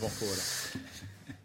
bortfora.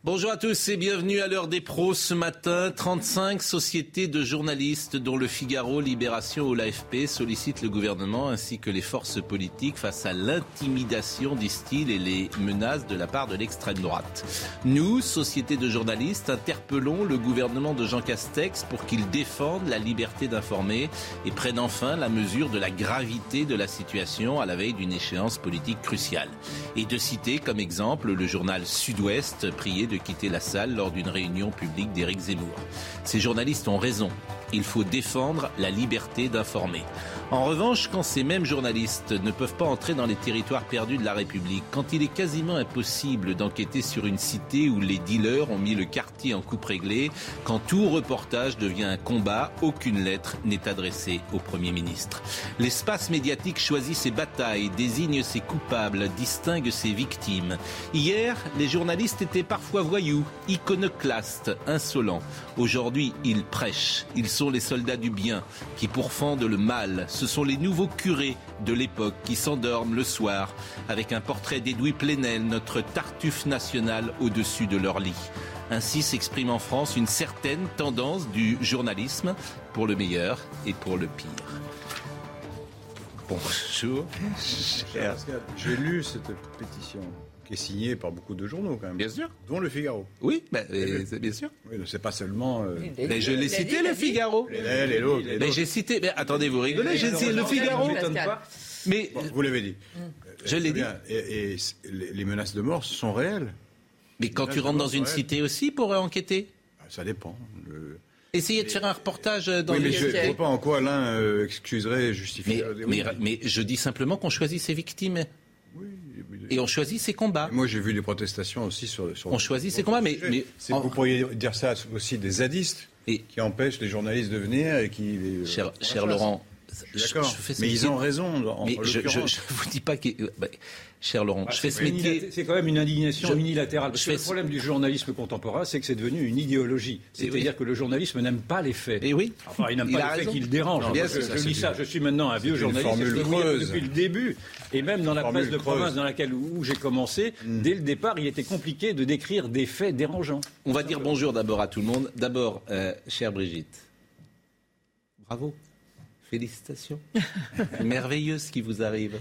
Bonjour à tous et bienvenue à l'heure des pros ce matin. 35 sociétés de journalistes dont le Figaro, Libération ou l'AFP sollicitent le gouvernement ainsi que les forces politiques face à l'intimidation, disent-ils, et les menaces de la part de l'extrême droite. Nous, sociétés de journalistes, interpellons le gouvernement de Jean Castex pour qu'il défende la liberté d'informer et prenne enfin la mesure de la gravité de la situation à la veille d'une échéance politique cruciale. Et de citer comme exemple le journal Sud-Ouest de quitter la salle lors d'une réunion publique d'Éric Zemmour. Ces journalistes ont raison. Il faut défendre la liberté d'informer. En revanche, quand ces mêmes journalistes ne peuvent pas entrer dans les territoires perdus de la République, quand il est quasiment impossible d'enquêter sur une cité où les dealers ont mis le quartier en coupe réglée, quand tout reportage devient un combat, aucune lettre n'est adressée au Premier ministre. L'espace médiatique choisit ses batailles, désigne ses coupables, distingue ses victimes. Hier, les journalistes étaient parfois voyous, iconoclastes, insolents. Aujourd'hui, ils prêchent. Ils sont les soldats du bien qui pourfendent le mal. Ce sont les nouveaux curés de l'époque qui s'endorment le soir avec un portrait d'Edoui Plenel, notre tartuffe national, au-dessus de leur lit. Ainsi s'exprime en France une certaine tendance du journalisme pour le meilleur et pour le pire. Bonjour. J'ai lu cette pétition qui est signée par beaucoup de journaux quand même. Bien sûr. Dont le Figaro. Oui, ben, euh, c'est bien sûr. Oui, c'est pas seulement. euh, Mais je l'ai cité, le Figaro. l'autre. Mais j'ai cité. Mais attendez, vous rigolez J'ai cité le Figaro. Mais Bon, vous l'avez dit. je l'ai dit. Et, les les menaces de mort sont réelles. Mais quand tu rentres dans une cité aussi pour euh, enquêter, Ah, Ça dépend. Le- essayez de faire un reportage dans Oui, mais les- je ne vois pas en quoi l'un euh, excuserait justifierait. Mais, mais, mais je dis simplement qu'on choisit ses victimes oui. Et on choisit ses combats. Moi, j'ai vu des protestations aussi sur. sur On choisit ses combats, mais, en- Vous pourriez dire ça aussi des zadistes Et- qui empêchent les journalistes de venir et qui. les- cher, euh, cher Laurent, D'accord. Mais ils ont raison. En, Mais je, je, je vous dis pas que, euh, bah, cher Laurent, je fais ce métier. C'est quand même une indignation Je- unilatérale. Parce que le ce- problème du journalisme contemporain, c'est que c'est devenu une idéologie. C'est-à-dire oui. que le journalisme n'aime pas les faits. Et oui. Enfin, il n'aime pas les faits qui le dérangent. Non, bien Moi, je, ça, lis ça. Je suis maintenant un vieux journaliste. je depuis le début. Et même dans la Formule presse de creuse. province dans laquelle où j'ai commencé, dès le départ, il était compliqué de décrire des faits dérangeants. On va dire bonjour d'abord à tout le monde. D'abord, euh, chère Brigitte, bravo, félicitations. C'est merveilleux ce qui vous arrive.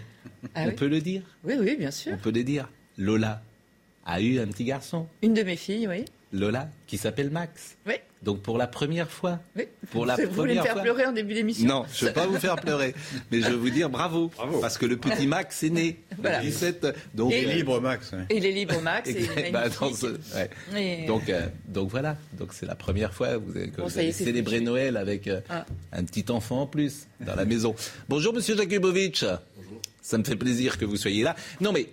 Ah On oui peut le dire. Oui, oui, bien sûr. On peut le dire. Lola a eu un petit garçon. Une de mes filles, oui. Lola, qui s'appelle Max. Oui, Donc pour la première fois. oui. Pour la vous voulez me faire fois. pleurer en début d'émission Non, je ne veux pas vous faire pleurer, mais je veux vous dire bravo, parce que le petit Max est né Voilà. le 17. Donc, Et- Il est libre, Max. il est libre, Max. Et Bah, dans fille. ce- ouais. Et- Donc, euh, donc voilà, donc c'est la première fois que vous avez, que Bon, vous avez célébré. Noël avec euh, Ah. un petit enfant en plus dans la maison. Bonjour Monsieur Jakubovic. Ça me fait plaisir que vous soyez là. Non mais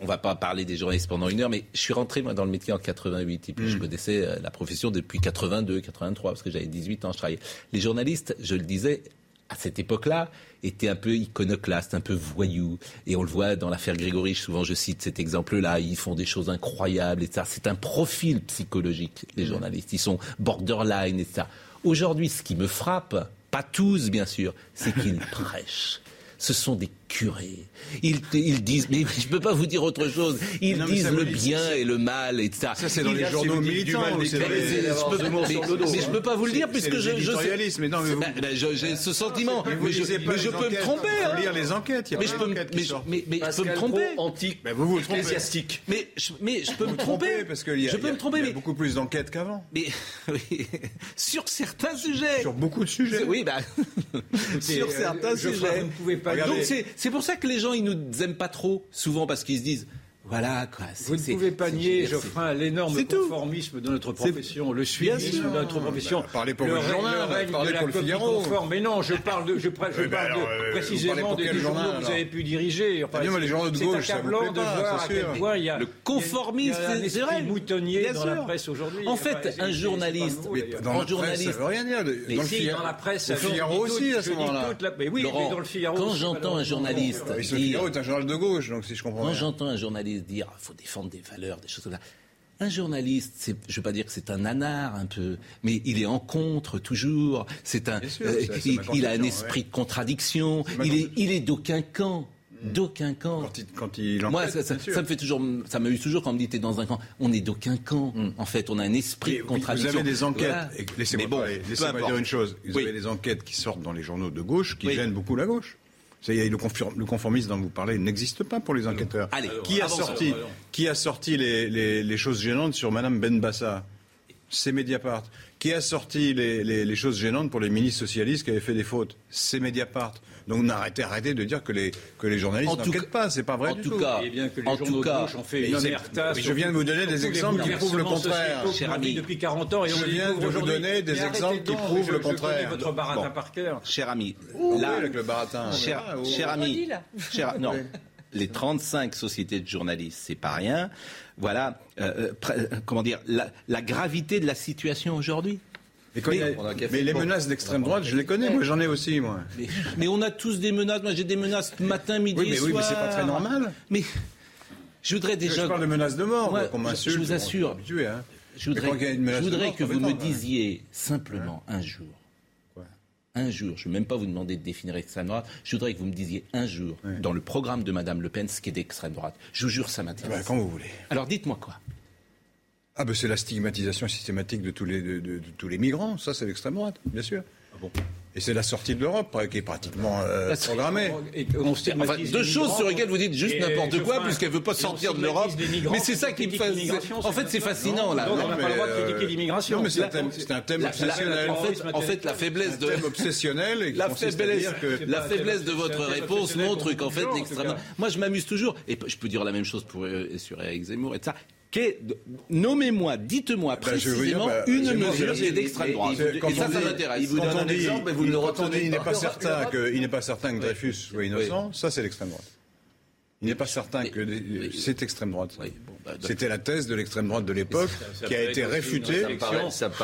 on va pas parler des journalistes pendant une heure, mais je suis rentré moi dans le métier en 88 et puis je connaissais euh, la profession depuis 82, 83 parce que j'avais 18 ans, je travaillais. Les journalistes, je le disais, à cette époque-là, étaient un peu iconoclastes, un peu voyous. Et on le voit dans l'affaire Grégory, souvent je cite cet exemple-là, ils font des choses incroyables, etc. C'est un profil psychologique, les journalistes. Ils sont borderline, etc. Aujourd'hui, ce qui me frappe, pas tous bien sûr, c'est qu'ils prêchent. Ce sont des curés. Ils, ils disent, mais je ne peux pas vous dire autre chose. Ils Non, disent ça le bien et le mal, etc. Ça, c'est dans les journaux militants. ou c'est dans mais, je je peux pas vous le dire puisque c'est je, les je sais. éditorialistes, mais non, mais vous- Ben, je- j'ai ce sentiment. Mais vous Mais je, peux me enquêtes. tromper. Faut hein. lire les enquêtes. Il y a Mais je peux, me- tromper. Antique, Ben, vous vous trompez. ecclésiastique. Mais je, peux me tromper. parce qu'il y a, je peux il y a- me tromper, il y a beaucoup plus d'enquêtes qu'avant. mais oui, sur certains sujets. Sur beaucoup de sujets. Oui, bah, sur euh, certains sujets. vous ne pouvez pas Donc c'est c'est pour ça que les gens ils nous aiment pas trop souvent parce qu'ils se disent. Voilà, quoi. C'est- Vous ne pouvez pas nier, Geoffrin, l'énorme conformisme de notre profession, le suivisme de notre profession. Bah, parlez pour le, le journal, le règne parlez de la pour le Figaro. conforme. Mais non, je parle de, je, pr- je Oui, bah parle alors, de- euh, précisément des, des journaux journal, que vous avez pu diriger. Enfin, Ah, mais les c'est- journaux de gauche, ça vous accablant plaît de pas, voir c'est à quel point il y a Le conformisme, un c'est vrai. moutonnier dans la presse aujourd'hui. En fait, un journaliste- le presse, journaliste. ça veut rien dire. Mais Dans le Si, Figaro- dans la presse, dis Figaro aussi, à ce moment-là. Mais oui, dans le Figaro quand j'entends un journaliste Le dire- Figaro est un journal de gauche, donc si je comprends Quand j'entends un journaliste dire il faut défendre des valeurs, des choses comme ça. Un journaliste, je ne veux pas dire que c'est un nanar un peu, mais il est en contre toujours. C'est un, sûr, euh, il, a un esprit ouais. de contradiction. Il est, il est d'aucun camp, d'aucun camp. Quand il, quand il Moi, ça, ça- ça me fait toujours, ça m'amuse toujours quand on me dit t'es dans un camp. On est d'aucun camp. En fait, on a un esprit de contradiction. Vous avez des enquêtes, Voilà. laissez-moi bon, dire une chose. Vous Oui. avez des enquêtes qui sortent dans les journaux de gauche qui Oui. gênent beaucoup la gauche. Le, conformisme dont vous parlez n'existe pas pour les enquêteurs. Allez, qui a sorti, qui a sorti les, les- les choses gênantes sur Madame Benbassa? C'est Mediapart. Qui a sorti les, les- les choses gênantes pour les ministres socialistes qui avaient fait des fautes? C'est Mediapart. Donc arrêtez, arrêtez de dire que les, que les journalistes n'enquêtent pas. C'est pas vrai en du tout tout. cas, Et bien que les En journaux tout cas, ont fait une omerta. je viens de vous donner des exemples qui prouvent le contraire. Cher ami. depuis 40 ans et Je viens de vous donner des exemples qui prouvent le contraire. votre baratin par cœur. cher ami, là, avec le baratin. cher, oh. cher ami, cher- non, les 35 sociétés de journalistes, c'est pas rien. Voilà, euh, euh, pr- euh, comment dire, la, la gravité de la situation aujourd'hui. Mais, quand il y a- Mais- mais les menaces d'extrême droite, je les connais, moi j'en ai aussi, moi. Mais, mais on a tous des menaces. Moi, j'ai des menaces matin, midi, Oui, mais, et oui, mais soir. c'est pas très normal. Mais je voudrais Je déjà. parle de menaces de mort, qu'on je- m'insulte. je vous assure. habitué, hein. Je voudrais, quand il y a une menace je voudrais mort, que vous me hein. disiez simplement un jour. Quoi Un jour, je ne vais même pas vous demander de définir extrême droite, je voudrais que vous me disiez un jour, dans le programme de Madame Le Pen, ce qui est d'extrême droite. Je vous jure, ça Bah, m'intéresse. quand vous voulez. Alors dites-moi quoi? Ah, ben c'est la stigmatisation systématique de tous les, de, de- de tous les migrants. Ça, c'est l'extrême droite, bien sûr. Et c'est la sortie de l'Europe euh, qui est pratiquement euh, La programmée. Et on Enfin, stigmatise deux choses sur lesquelles vous dites juste n'importe euh, quoi, puisqu'elle veut pas sortir de l'Europe. Mais c'est ça qui me l'immigration, En fait, c'est fascinant là. Donc, Non, on n'a pas le droit de euh, critiquer l'immigration. Non, mais c'est un Là, thème, c'est un thème la- la- obsessionnel. en, fait, en fait, la faiblesse de. thème obsessionnel et La faiblesse, que la faiblesse votre réponse montre qu'en fait l'extrême. Moi, je m'amuse toujours, et je peux dire la même chose pour, euh, sur Eric Zemmour et tout ça. Nommez-moi, dites-moi Ben, veux dire, précisément bah, une mesure c'est- qui est d'extrême droite. Et ça, dit- exemple, mais vous ne le retenez dit, il n'est pas. pas certain que, il n'est pas certain que Dreyfus soit innocent, ça c'est l'extrême droite. Il n'est pas certain que c'est extrême droite. Bah. C'était la thèse de l'extrême droite de l'époque qui a été réfutée,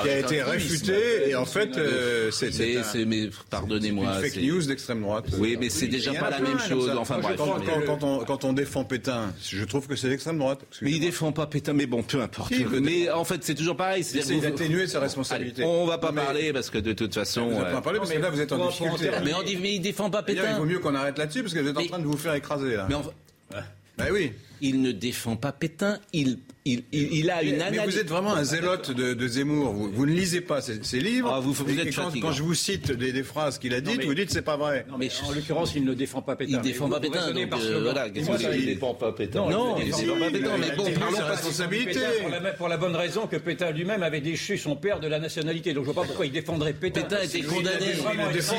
qui a été réfutée et en fait euh, c'est c'est C'est, c'est- pardonnez-moi. une fake c'est- news d'extrême droite. Oui, mais c'est déjà pas la même chose. Enfin, bref. quand, mais- quand- quand on, quand on défend Pétain, je trouve que c'est l'extrême droite. Mais il défend pas Pétain, mais bon, peu importe. Mais en fait, c'est toujours pareil. Vous- d'atténuer sa responsabilité. on va pas parler parce que de toute façon. N'allez euh, pas parler parce que mais là vous êtes en difficulté. Mais on dit, mais il défend pas D'ailleurs, il Pétain. vaut mieux qu'on arrête là-dessus parce que vous êtes en train de vous faire écraser là. Mais Ben oui. Il ne défend pas Pétain. Il, il, il, il a une Mais analyse. vous êtes vraiment un zélote de, de Zemmour. Vous, vous ne lisez pas ses, ses livres. Ah, vous- vous Et- êtes et quand, quand je vous cite des, des phrases qu'il a dites, mais- vous dites c'est pas vrai. Non, mais en l'occurrence, il ne défend pas Pétain. Il défend Mais pas Pétain, donc, euh, voilà, moi, ça, Il il ne dépend pas Pétain. Non, il il défend défend pas pas Pétain, mais il bon, parlons sa pas. responsabilité. Pétain, pour, la, pour la bonne raison que Pétain lui-même avait déchu son père de la nationalité. Donc je vois pas pourquoi il défendrait Pétain. Pétain était il condamné. Il défend.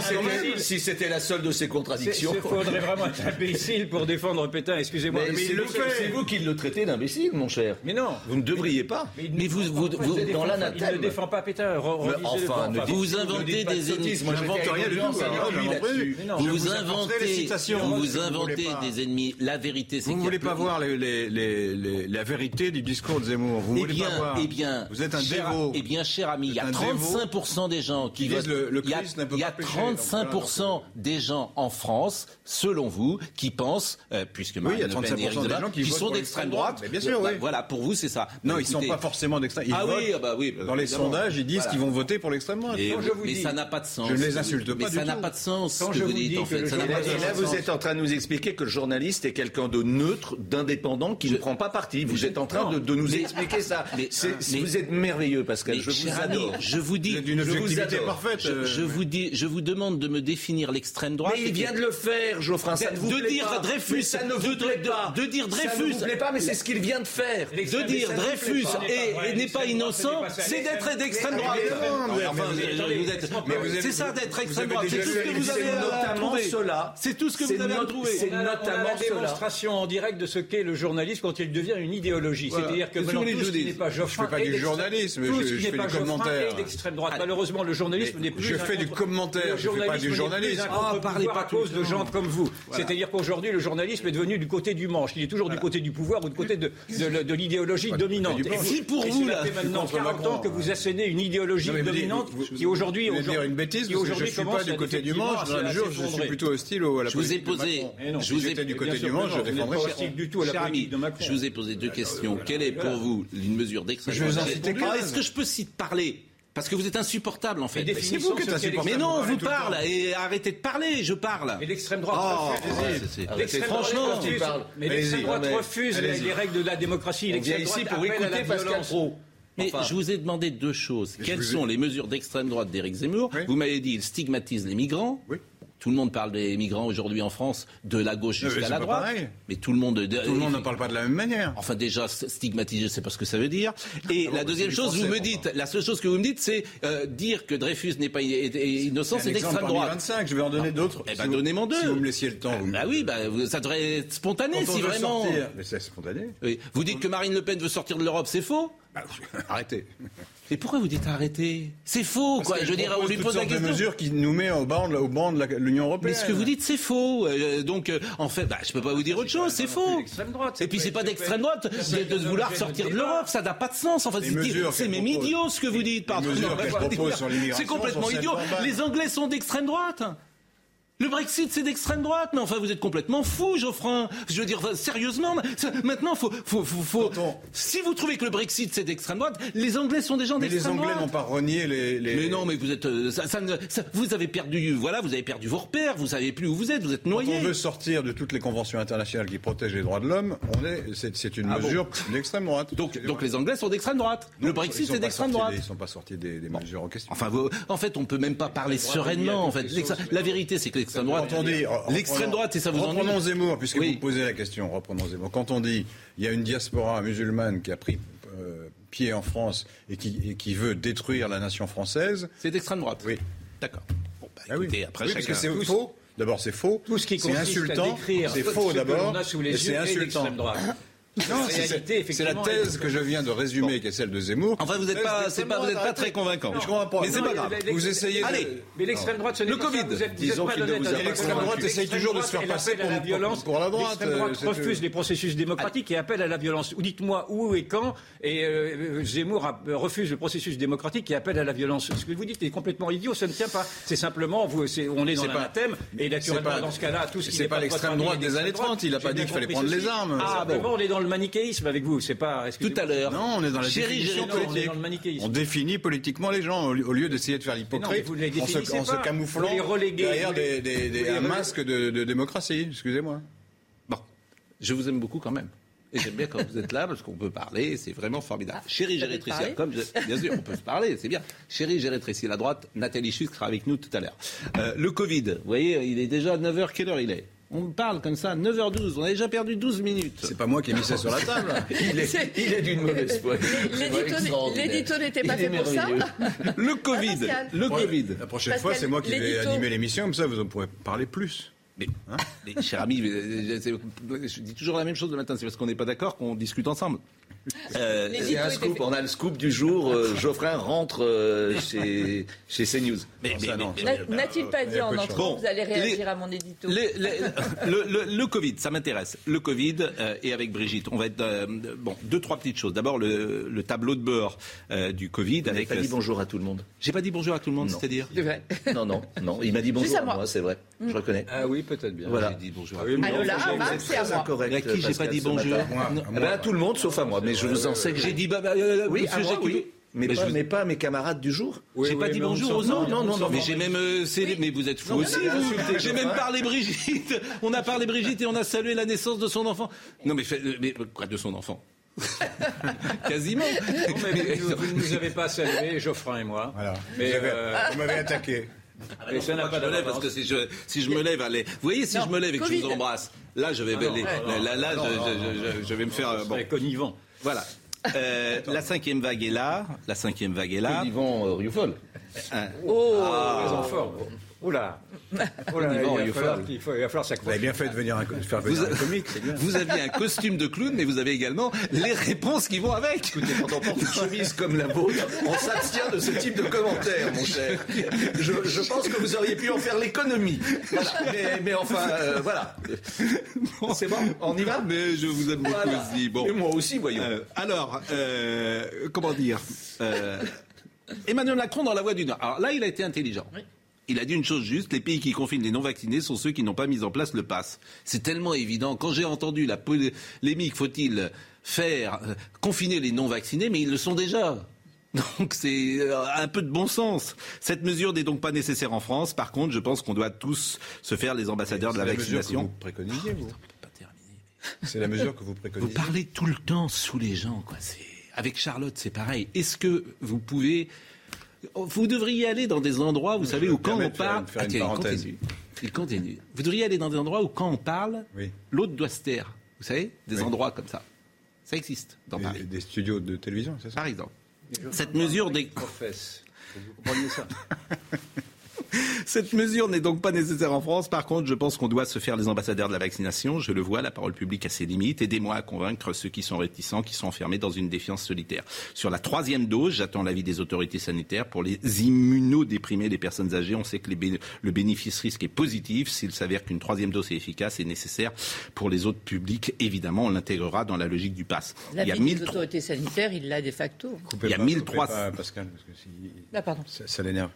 Si c'était la seule de ses Il contradictions. faudrait vraiment être imbécile pour défendre Pétain, excusez-moi. Mais, il c'est vous qui le traitez d'imbécile, mon cher. Mais non. Vous ne devriez pas. Mais ne- vous- vous- fait, vous- ne dans l'anathème. Il ne défend pas Pétain. Mais enfin, pas. Vous inventez pas des ennemis. Moi, J'invente rien du tout. Mais Vous vous vous inventez, vous vous vous inventez pas. des ennemis. La vérité, c'est Vous ne voulez pas voir la vérité du discours de Zemmour. Vous ne Eh voulez pas voir. eh bien, vous êtes un dévot. Eh bien, cher ami, il y a Vous êtes un dévot 35% des gens qui votent. il y a, Christ ne peut il y a pas pécher, 35% des gens en France, selon vous, qui pensent, euh, puisque Oui, il y a Marine Le Pen 35% et qui sont d'extrême droite. Mais bien sûr, oui. Voilà, pour vous, c'est ça. Non, Bah, ils ne sont pas forcément d'extrême. Ils Ah oui, ah bah oui. Dans les sondages, ils disent Voilà. qu'ils vont voter pour l'extrême droite. Et- Quand je vous mais dis- ça n'a pas de sens. Je ne les insulte pas Mais ça n'a pas de sens Quand je vous dis en fait. le Ça n'a Et pas là, vous êtes en train de nous expliquer que le journaliste est quelqu'un de neutre, d'indépendant, qui ne prend pas parti. Vous êtes en train de, nous expliquer ça. mais- vous êtes merveilleux, Pascal. Je vous adore. je vous dis, je vous adore. parfaite. je, je vous dis, je vous demande de me définir l'extrême droite. Mais il vient de le faire, Geoffrin. Ça ne vous de plaît dire pas. Dreyfus, Mais ça ne vous de- plaît de- pas. de dire Ça ne Dreyfus. vous plaît pas, mais c'est ce qu'il vient de faire de dire Dreyfus n'est pas innocent, c'est d'être d'extrême droite. C'est ça d'être extrême droite. C'est tout ce que vous avez notamment cela. C'est tout ce que vous avez retrouvé. C'est notamment la démonstration en direct de ce qu'est le journalisme quand il devient une idéologie. C'est-à-dire que tout ce qui n'est pas Je fais pas du journalisme, je fais des commentaires. d'extrême droite. Malheureusement, le journalisme n'est plus. Je fais du commentaire, je ne fais pas du journalisme. Ah, parlez pas à cause de gens comme vous. C'est-à-dire qu'aujourd'hui, le journalisme est devenu du côté du manche. Il est toujours du côté du pouvoir ou du côté de l'idéologie idéologie dominante. Et si pour vous, là, maintenant 40 ans, que vous hein. assénez une idéologie dominante qui aujourd'hui. Je vais dire une bêtise, parce que je ne suis pas du côté du manche. Je suis plutôt hostile à la Je vous ai posé. Je vous ai du côté du manche, je défendrai du tout à la politique. Je vous ai posé deux questions. Quelle est pour vous une mesure d'extrême droite Est-ce que je peux parler parce que vous êtes insupportable en fait. C'est vous insupportable. Mais non, vous parle et arrêtez de parler, je parle. Mais l'extrême droite oh, refuse. Franchement, les règles de la démocratie. L'extrême droite ici pour écouter Pascal Mais je vous ai demandé deux choses. Quelles sont les mesures d'extrême droite d'Éric Zemmour. Vous m'avez dit il stigmatise les migrants. Tout le monde parle des migrants aujourd'hui en France, de la gauche jusqu'à la droite. Mais tout le monde. De, tout le monde ne parle pas de la même manière. Enfin, déjà, stigmatiser, c'est pas ce que ça veut dire. Ah et la bah, deuxième chose, vous me dites, la seule chose que vous me dites, c'est euh, dire que Dreyfus n'est pas innocent, c'est d'extrême droite. 25, je vais en donner ah, d'autres. Eh si ben, donnez-moi deux. Si vous me laissiez le temps. Ah oui, bah, ça devrait être spontané, si vraiment. Mais c'est spontané. Vous dites que Marine Le Pen veut sortir de l'Europe, c'est faux? Bah, arrêtez. Mais pourquoi vous dites arrêtez C'est faux, quoi. Je veux dire, on lui pose la question. mesure qui nous met au banc, de l'Union européenne. Mais ce que vous dites, c'est faux. Euh, donc, euh, en fait, bah, je peux pas vous dire autre chose. C'est faux. Et puis, c'est pas d'extrême droite de, de vouloir sortir de l'europe. Ça n'a pas de sens. Enfin, c'est même idiot ce que vous dites. Pardon. C'est complètement idiot. Les Anglais sont d'extrême droite. Le Brexit, c'est d'extrême droite. Mais enfin, vous êtes complètement fou, Geoffrin. Je veux dire, sérieusement, maintenant, faut, faut, faut, faut... Si vous trouvez que le Brexit, c'est d'extrême droite, les Anglais sont des gens d'extrême droite. Mais Les Anglais n'ont pas renié les, les, Mais non, mais vous êtes, euh, vous avez perdu, voilà, vous avez perdu vos repères, vous savez plus où vous êtes, vous êtes noyé. Quand on veut sortir de toutes les conventions internationales qui protègent les droits de l'homme, on est, c'est, une ah mesure d'extrême droite. Donc, donc les Anglais sont d'extrême droite. Le Brexit, c'est d'extrême droite. Des, ils sont pas sortis des, mesures en question. Enfin, en fait, on peut même pas parler sereinement. En fait, la vérité, c'est que l'extrême droite. Quand on dit euh, l'extrême droite, et ça vous Reprenons Zemmour, puisque vous posez la question. Reprenons Zemmour. Quand on dit il y a une diaspora musulmane qui a pris euh, pied en France et qui, qui veut détruire la nation française, c'est d'extrême droite. Oui. D'accord. Bon, bah, ah après oui, c'est faux. D'abord, c'est faux. Tout ce qui est insultant, c'est faux d'abord. C'est insultant. C'est la thèse que je viens de résumer, qui est celle de Zemmour. Enfin, vous n'êtes pas, pas, vous êtes pas hein. très convaincant. Je comprends pas. Mais c'est pas grave. Vous essayez. Allez. Mais l'extrême droite, ce n'est pas. Le Covid. Disons qu'il vous L'extrême droite essaye toujours de se faire passer pour la violence. Pour la droite. L'extrême droite euh, refuse les processus démocratiques et appelle à la violence. Dites-moi où et quand. Et euh, Zemmour refuse le processus démocratique et appelle à la violence. Ce que vous dites est complètement idiot. Ça ne tient pas. C'est simplement, on est dans un thème et naturellement dans ce cas-là, tout ce qui n'est pas l'extrême droite des années 30. Il n'a pas dit qu'il fallait prendre les armes. Ah, ben on est dans le manichéisme avec vous, c'est pas. Tout à l'heure. Non, on est dans la définition politique. On, définit politiquement les gens au lieu d'essayer de faire l'hypocrite en, se, en se, camouflant vous derrière. Des, des, un masque de, démocratie. Excusez-moi. Bon, je vous aime beaucoup quand même. Et j'aime bien quand vous êtes là parce qu'on peut parler, c'est vraiment formidable. Chérie Gérétrécia, comme bien sûr, on peut se parler, c'est bien. Chérie Gérétrécia, la droite, Nathalie Schuss sera avec nous tout à l'heure. Euh, le Covid, vous voyez, il est déjà 9h, quelle heure il est? on parle comme ça, 9h12, on a déjà perdu 12 minutes. C'est pas moi qui ai mis ça sur la table. Il est, est d'une mauvaise foi. L'édito n'était pas fait pour ça. Le Covid. Le Covid. La prochaine fois, c'est moi qui vais animer l'émission, comme ça vous en pourrez parler plus. Mais, hein mais cher ami, euh, euh, je dis toujours la même chose le matin, c'est parce qu'on n'est pas d'accord qu'on discute ensemble. Euh, un scoop. On a le scoop du jour. Euh, Geoffrin rentre euh, chez, chez CNews. Mais, mais, mais n'a-t-il pas dit en entrant vous allez réagir à mon édito le, Covid, ça m'intéresse. Le Covid euh, et avec Brigitte, on va être euh, bon. Deux trois petites choses. D'abord le, tableau de bord du Covid. Vous avec pas dit bonjour à tout le monde. J'ai pas dit bonjour à tout le monde, c'est-à-dire Non non. Il m'a dit bonjour à moi, c'est vrai. Mm. Je reconnais. Ah oui, peut-être bien. Voilà. J'ai dit bonjour. Ah oui, ah, bah, c'est à. À qui j'ai pas dit bonjour eh ben, À tout le monde, sauf à moi mais je vous enseigne. Euh, j'ai dit, bah, bah, euh, euh oui, monsieur. Ah, mais, mais, pas, je... mais, pas, mes camarades du jour. Oui, j'ai oui, pas dit bonjour aux autres. Non, non, non. Mais j'ai même. Euh, oui. Mais vous êtes fou aussi. J'ai même parlé Brigitte. On a parlé Brigitte et on a salué la naissance de son enfant. Non, mais, mais quoi de son enfant? Quasiment. Non, mais vous, vous, ne nous avez pas salué, Geoffrin et moi. Voilà. Mais euh, vous m'avez attaqué. Ah et ça n'a pas de lève parce que si je, si je me lève, allez. Vous voyez, si non, je me lève et que COVID. je vous embrasse, là, je vais, ah là, je, vais me faire. Bon. connivant. Voilà. Euh, la cinquième vague est là. La cinquième vague est là. Yvan euh, Rioufol? Oh, ah. Oula Oula, il, va falloir, il, faut, il va falloir Vous avez bien fait de venir un, faire venir vous, un comique, c'est bien. Vous aviez un costume de clown, mais vous avez également les réponses qui vont avec. Écoutez, quand on porte une chemise comme la vôtre, on s'abstient de ce type de commentaires, mon cher. Je, je pense que vous auriez pu en faire l'économie. Voilà. Mais, mais, enfin, euh, voilà. Bon, c'est bon, on y va Mais je vous aime beaucoup voilà. aussi. Bon. Et moi aussi, voyons. Euh, alors, euh, comment dire euh, Emmanuel Macron dans la voie du Nord. Alors là, il a été intelligent. Oui. Il a dit une chose juste, les pays qui confinent les non-vaccinés sont ceux qui n'ont pas mis en place le pass. C'est tellement évident. Quand j'ai entendu la polémique, faut-il faire euh, confiner les non-vaccinés, mais ils le sont déjà. Donc c'est euh, un peu de bon sens. Cette mesure n'est donc pas nécessaire en France. Par contre, je pense qu'on doit tous se faire les ambassadeurs de la, la vaccination. Mesure que vous préconisez, vous C'est la mesure que vous préconisez. Vous parlez tout le temps sous les gens, quoi. Avec Charlotte, c'est pareil. Est-ce que vous pouvez vous devriez aller dans des endroits, vous savez, où quand on parle. Faire une, faire ah, il, continue. il continue. Vous devriez aller dans des endroits où quand on parle, oui. l'autre doit se taire. Vous savez Des oui. endroits comme ça. Ça existe dans des, Paris. Des studios de télévision, c'est ça? Par exemple. Cette mesure des. Vous comprenez ça? Cette mesure n'est donc pas nécessaire en France. Par contre, je pense qu'on doit se faire les ambassadeurs de la vaccination. Je le vois, la parole publique a ses limites. Aidez-moi à convaincre ceux qui sont réticents, qui sont enfermés dans une défiance solitaire. Sur la troisième dose, j'attends l'avis des autorités sanitaires. Pour les immunodéprimés, les personnes âgées, on sait que les bé le bénéfice-risque est positif. S'il s'avère qu'une troisième dose est efficace et nécessaire pour les autres publics, évidemment, on l'intégrera dans la logique du pass. L'avis des autorités sanitaires, il l'a de facto. Il y a 1300. Pascal, parce que si... ah, pardon. Ça, ça l'énerve.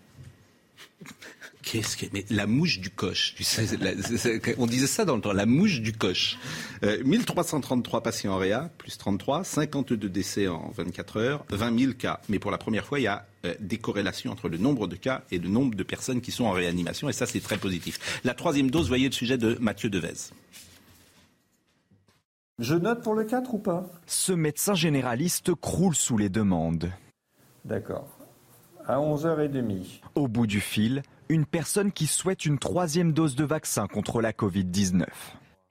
Qu'est-ce que mais la mouche du coche tu sais, la, on disait ça dans le temps la mouche du coche. Euh, 1333 patients en réa plus 33 52 décès en 24 heures 20 000 cas. Mais pour la première fois il y a euh, des corrélations entre le nombre de cas et le nombre de personnes qui sont en réanimation et ça c'est très positif. La troisième dose voyez le sujet de Mathieu Devez. Je note pour le 4 ou pas? Ce médecin généraliste croule sous les demandes. D'accord. À 11h30. Au bout du fil, une personne qui souhaite une troisième dose de vaccin contre la Covid-19.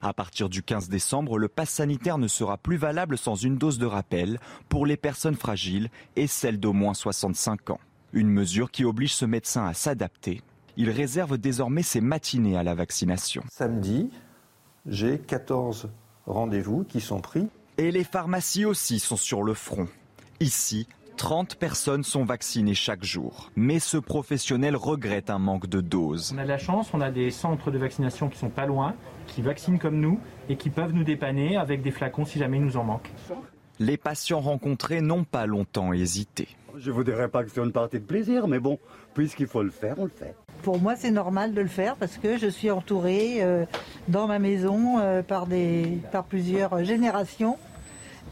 À partir du 15 décembre, le pass sanitaire ne sera plus valable sans une dose de rappel pour les personnes fragiles et celles d'au moins 65 ans. Une mesure qui oblige ce médecin à s'adapter. Il réserve désormais ses matinées à la vaccination. Samedi, j'ai 14 rendez-vous qui sont pris. Et les pharmacies aussi sont sur le front. Ici, 30 personnes sont vaccinées chaque jour. Mais ce professionnel regrette un manque de doses. On a de la chance, on a des centres de vaccination qui sont pas loin, qui vaccinent comme nous et qui peuvent nous dépanner avec des flacons si jamais il nous en manque. Les patients rencontrés n'ont pas longtemps hésité. Je ne vous dirais pas que c'est une partie de plaisir, mais bon, puisqu'il faut le faire, on le fait. Pour moi, c'est normal de le faire parce que je suis entourée euh, dans ma maison euh, par, des, par plusieurs générations.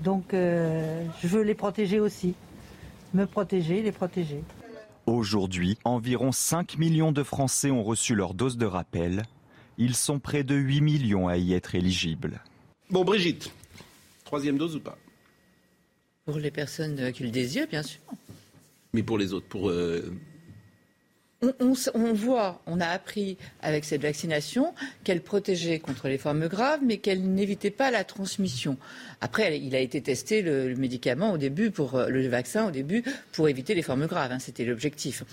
Donc, euh, je veux les protéger aussi me protéger, les protéger. Aujourd'hui, environ 5 millions de Français ont reçu leur dose de rappel. Ils sont près de 8 millions à y être éligibles. Bon, Brigitte, troisième dose ou pas? Pour les personnes qui le désirent, bien sûr. Mais pour les autres, pour euh, on, voit, on a appris avec cette vaccination qu'elle protégeait contre les formes graves, mais qu'elle n'évitait pas la transmission. Après, il a été testé le, médicament au début pour le vaccin au début pour éviter les formes graves. Hein, C'était l'objectif.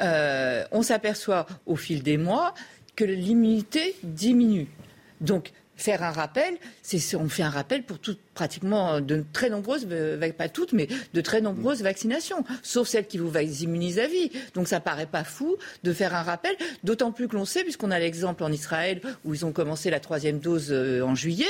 Euh, on s'aperçoit au fil des mois que l'immunité diminue. Donc faire un rappel, c'est on fait un rappel pour pratiquement de très nombreuses, pas toutes, mais de très nombreuses vaccinations, sauf celles qui vous immunisent à vie. Donc ça paraît pas fou de faire un rappel, d'autant plus que l'on sait, puisqu'on a l'exemple en Israël où ils ont commencé la troisième dose en juillet,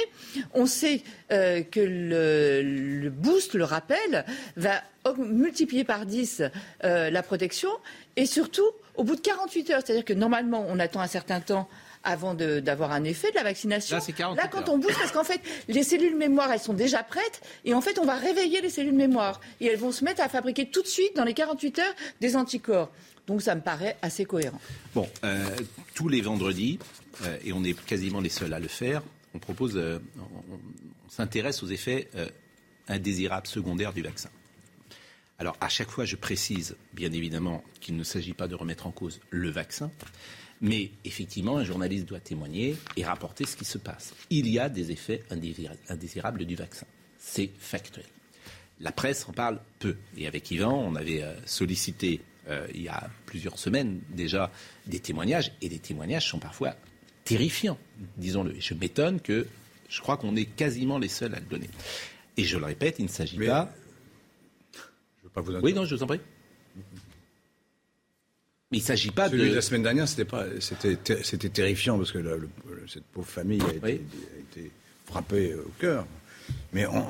on sait euh, que le, boost, le rappel, va multiplier par 10 euh, la protection et surtout au bout de 48 heures, c'est-à-dire que normalement on attend un certain temps avant d'avoir un effet de la vaccination. Là, Là quand on bouge, parce qu'en fait, les cellules mémoire, elles sont déjà prêtes, et en fait, on va réveiller les cellules mémoire. Et elles vont se mettre à fabriquer tout de suite, dans les 48 heures, des anticorps. Donc ça me paraît assez cohérent. Bon, euh, tous les vendredis, euh, et on est quasiment les seuls à le faire, on propose, euh, on, on s'intéresse aux effets indésirables secondaires du vaccin. Alors à chaque fois, je précise, bien évidemment, qu'il ne s'agit pas de remettre en cause le vaccin, mais effectivement, un journaliste doit témoigner et rapporter ce qui se passe. Il y a des effets indésirables du vaccin. C'est factuel. la presse en parle peu. Et avec Yvan, on avait euh, sollicité euh, il y a plusieurs semaines déjà des témoignages, et les témoignages sont parfois terrifiants, disons-le. Et je m'étonne que je crois qu'on est quasiment les seuls à le donner. Et je le répète, il ne s'agit pas. Je veux pas vous Oui, non, je vous en prie. Mais il ne s'agit pas Celui de de. la semaine dernière, c'était pas, c'était, ter- c'était terrifiant parce que le- le- cette pauvre famille a été, Oui. a été frappée au cœur. Mais on-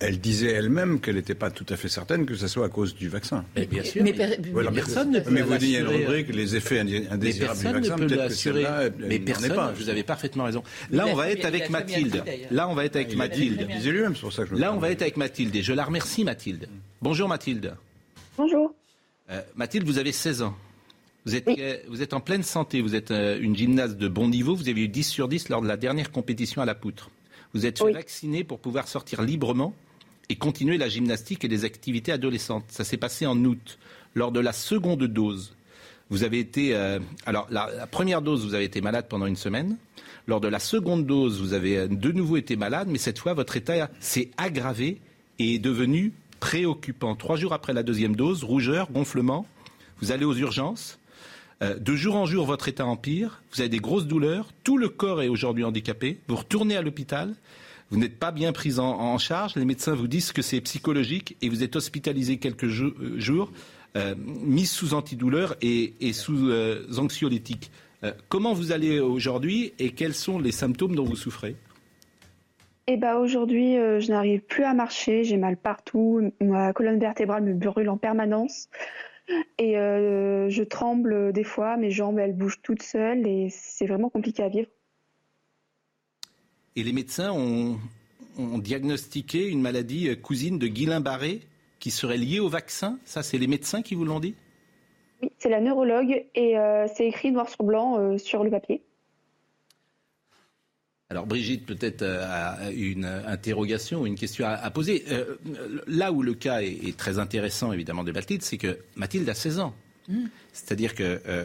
elle disait elle-même qu'elle n'était pas tout à fait certaine que ce soit à cause du vaccin. Mais bien sûr. Mais mais- per- Voilà, mais personne ne peut Mais vous dites, il y a une l'assurer. rubrique, les effets indésirables du personne ne vaccin, peut peut-être que l'assurer. celle-là, elle- Mais personne, pas. vous avez parfaitement raison. Là, on va être avec bien Mathilde. Là, on va être avec Mathilde. lui-même, c'est pour ça que je Là, on va être avec Mathilde. Et je la remercie, Mathilde. Bonjour, Mathilde. Bonjour. Euh, Mathilde, vous avez 16 ans. Vous êtes, vous êtes en pleine santé, vous êtes euh, une gymnaste de bon niveau, vous avez eu 10 sur 10 lors de la dernière compétition à la poutre. Vous êtes Oui. vacciner pour pouvoir sortir librement et continuer la gymnastique et les activités adolescentes. Ça s'est passé en août, lors de la seconde dose. Vous avez été. euh, alors, la, la première dose, vous avez été malade pendant une semaine. Lors de la seconde dose, vous avez euh, de nouveau été malade, mais cette fois, votre état s'est aggravé et est devenu préoccupant. Trois jours après la deuxième dose, rougeur, gonflement, vous allez aux urgences. Euh, de jour en jour, votre état empire. Vous avez des grosses douleurs. Tout le corps est aujourd'hui handicapé. Vous retournez à l'hôpital. Vous n'êtes pas bien pris en, charge. Les médecins vous disent que c'est psychologique et vous êtes hospitalisé quelques euh, jours, euh, mis sous antidouleur et, et sous euh, anxiolytiques. Euh, comment vous allez aujourd'hui et quels sont les symptômes dont vous souffrez? Eh ben aujourd'hui, je n'arrive plus à marcher, j'ai mal partout, ma colonne vertébrale me brûle en permanence et euh, je tremble des fois, mes jambes elles bougent toutes seules et c'est vraiment compliqué à vivre. Et les médecins ont, ont diagnostiqué une maladie euh, cousine de Guillain-Barré qui serait liée au vaccin. Ça, c'est les médecins qui vous l'ont dit? Oui, c'est la neurologue et euh, c'est écrit noir sur blanc euh, sur le papier. Alors Brigitte peut-être euh, a une interrogation ou une question à, à poser. Euh, là où le cas est, est très intéressant évidemment de Mathilde, c'est que Mathilde a 16 ans. Mm. C'est-à-dire que euh,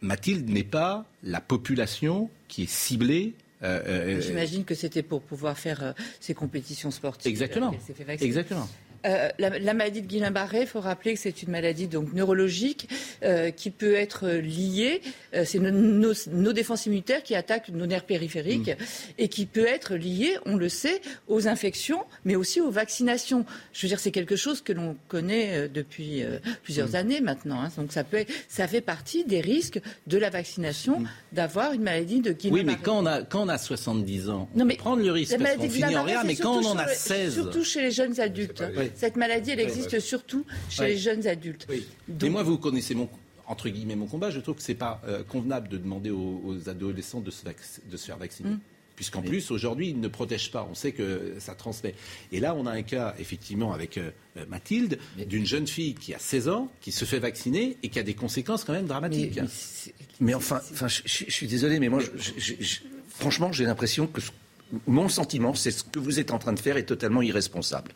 Mathilde n'est pas la population qui est ciblée. euh, euh, J'imagine que c'était pour pouvoir faire euh, ces compétitions sportives. Exactement. fait. Exactement. Euh, la, la maladie de Guillain-Barré, il faut rappeler que c'est une maladie donc neurologique euh, qui peut être liée. euh, c'est nos, nos- nos défenses immunitaires qui attaquent nos nerfs périphériques et qui peut être liée, on le sait, aux infections, mais aussi aux vaccinations. Je veux dire, c'est quelque chose que l'on connaît depuis plusieurs années maintenant. hein. donc ça peut, être- ça fait partie des risques de la vaccination d'avoir une maladie de Guillain-Barré. Oui, mais quand on a, quand on a 70 ans, Non, mais prendre le risque parce maladie qu'on de finit en rien, mais quand on en a sur- 16... Surtout chez les jeunes adultes. Oui. Cette maladie, elle Oui. existe surtout chez Oui. les jeunes adultes. Mais Donc- moi, vous connaissez mon entre guillemets mon combat. Je trouve que c'est pas euh, convenable de demander aux, aux adolescents de se, vac- de se faire vacciner. Mm. Puisqu'en plus, aujourd'hui, ils ne protègent pas. On sait que ça transmet. Et là, on a un cas, effectivement, avec euh, euh, Mathilde, d'une jeune fille qui a 16 ans, qui se fait vacciner et qui a des conséquences quand même dramatiques. Mais enfin, enfin je, je- je suis désolé, mais moi, je- je- je- franchement, j'ai l'impression que ce- mon sentiment, c'est ce que vous êtes en train de faire est totalement irresponsable.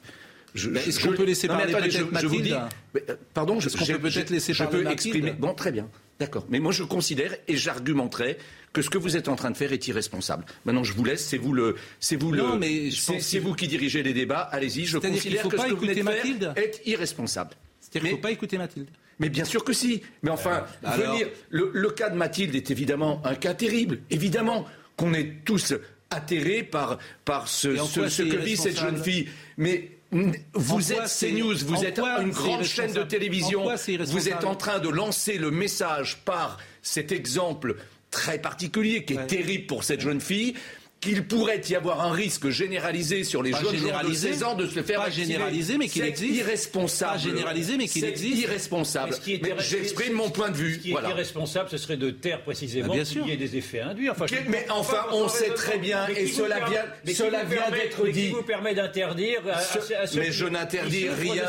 Est-ce qu'on peut laisser Non, parler peut-être je, je vous dis, Mathilde mais, euh, pardon, je, Est-ce qu'on peut peut-être laisser je parler peux Mathilde exprimer. Bon, très bien, d'accord. Mais moi, je considère et j'argumenterai que ce que vous êtes en train de faire est irresponsable. Maintenant, je vous laisse. C'est vous le, c'est vous Non, le, mais c'est vous qui dirigez les débats. Allez-y. Je considère faut que pas ce que vous venez faire Mathilde est irresponsable. C'est-à-dire qu'il ne faut pas écouter Mathilde. Mais bien sûr que si. Mais enfin, Euh, alors-. Le, le cas de Mathilde est évidemment un cas terrible. Évidemment qu'on est tous atterrés par, par ce, ce- ce que vit cette jeune fille. Mais vous êtes CNews, vous êtes une grande chaîne de télévision. Vous êtes en train de lancer le message par cet exemple très particulier qui est terrible pour cette jeune fille. Qu'il pourrait y avoir un risque généralisé sur les Pas jeunes gens de généralisé, 16 ans de se faire pas généralisé, mais qu'il existe. irresponsable. Pas généralisé, mais qu'il existe. irresponsable. Mais Mais J'exprime mon point de vue. Ce qui est Voilà. irresponsable, ce serait de taire précisément Ah, qu'il y ait des effets induits. Enfin, mais comprends enfin, pas on sait très bien, Mais et qui cela vient- mais qui cela vient d'être mais dit. Qui vous permet d'interdire mais qui- je n'interdis rien.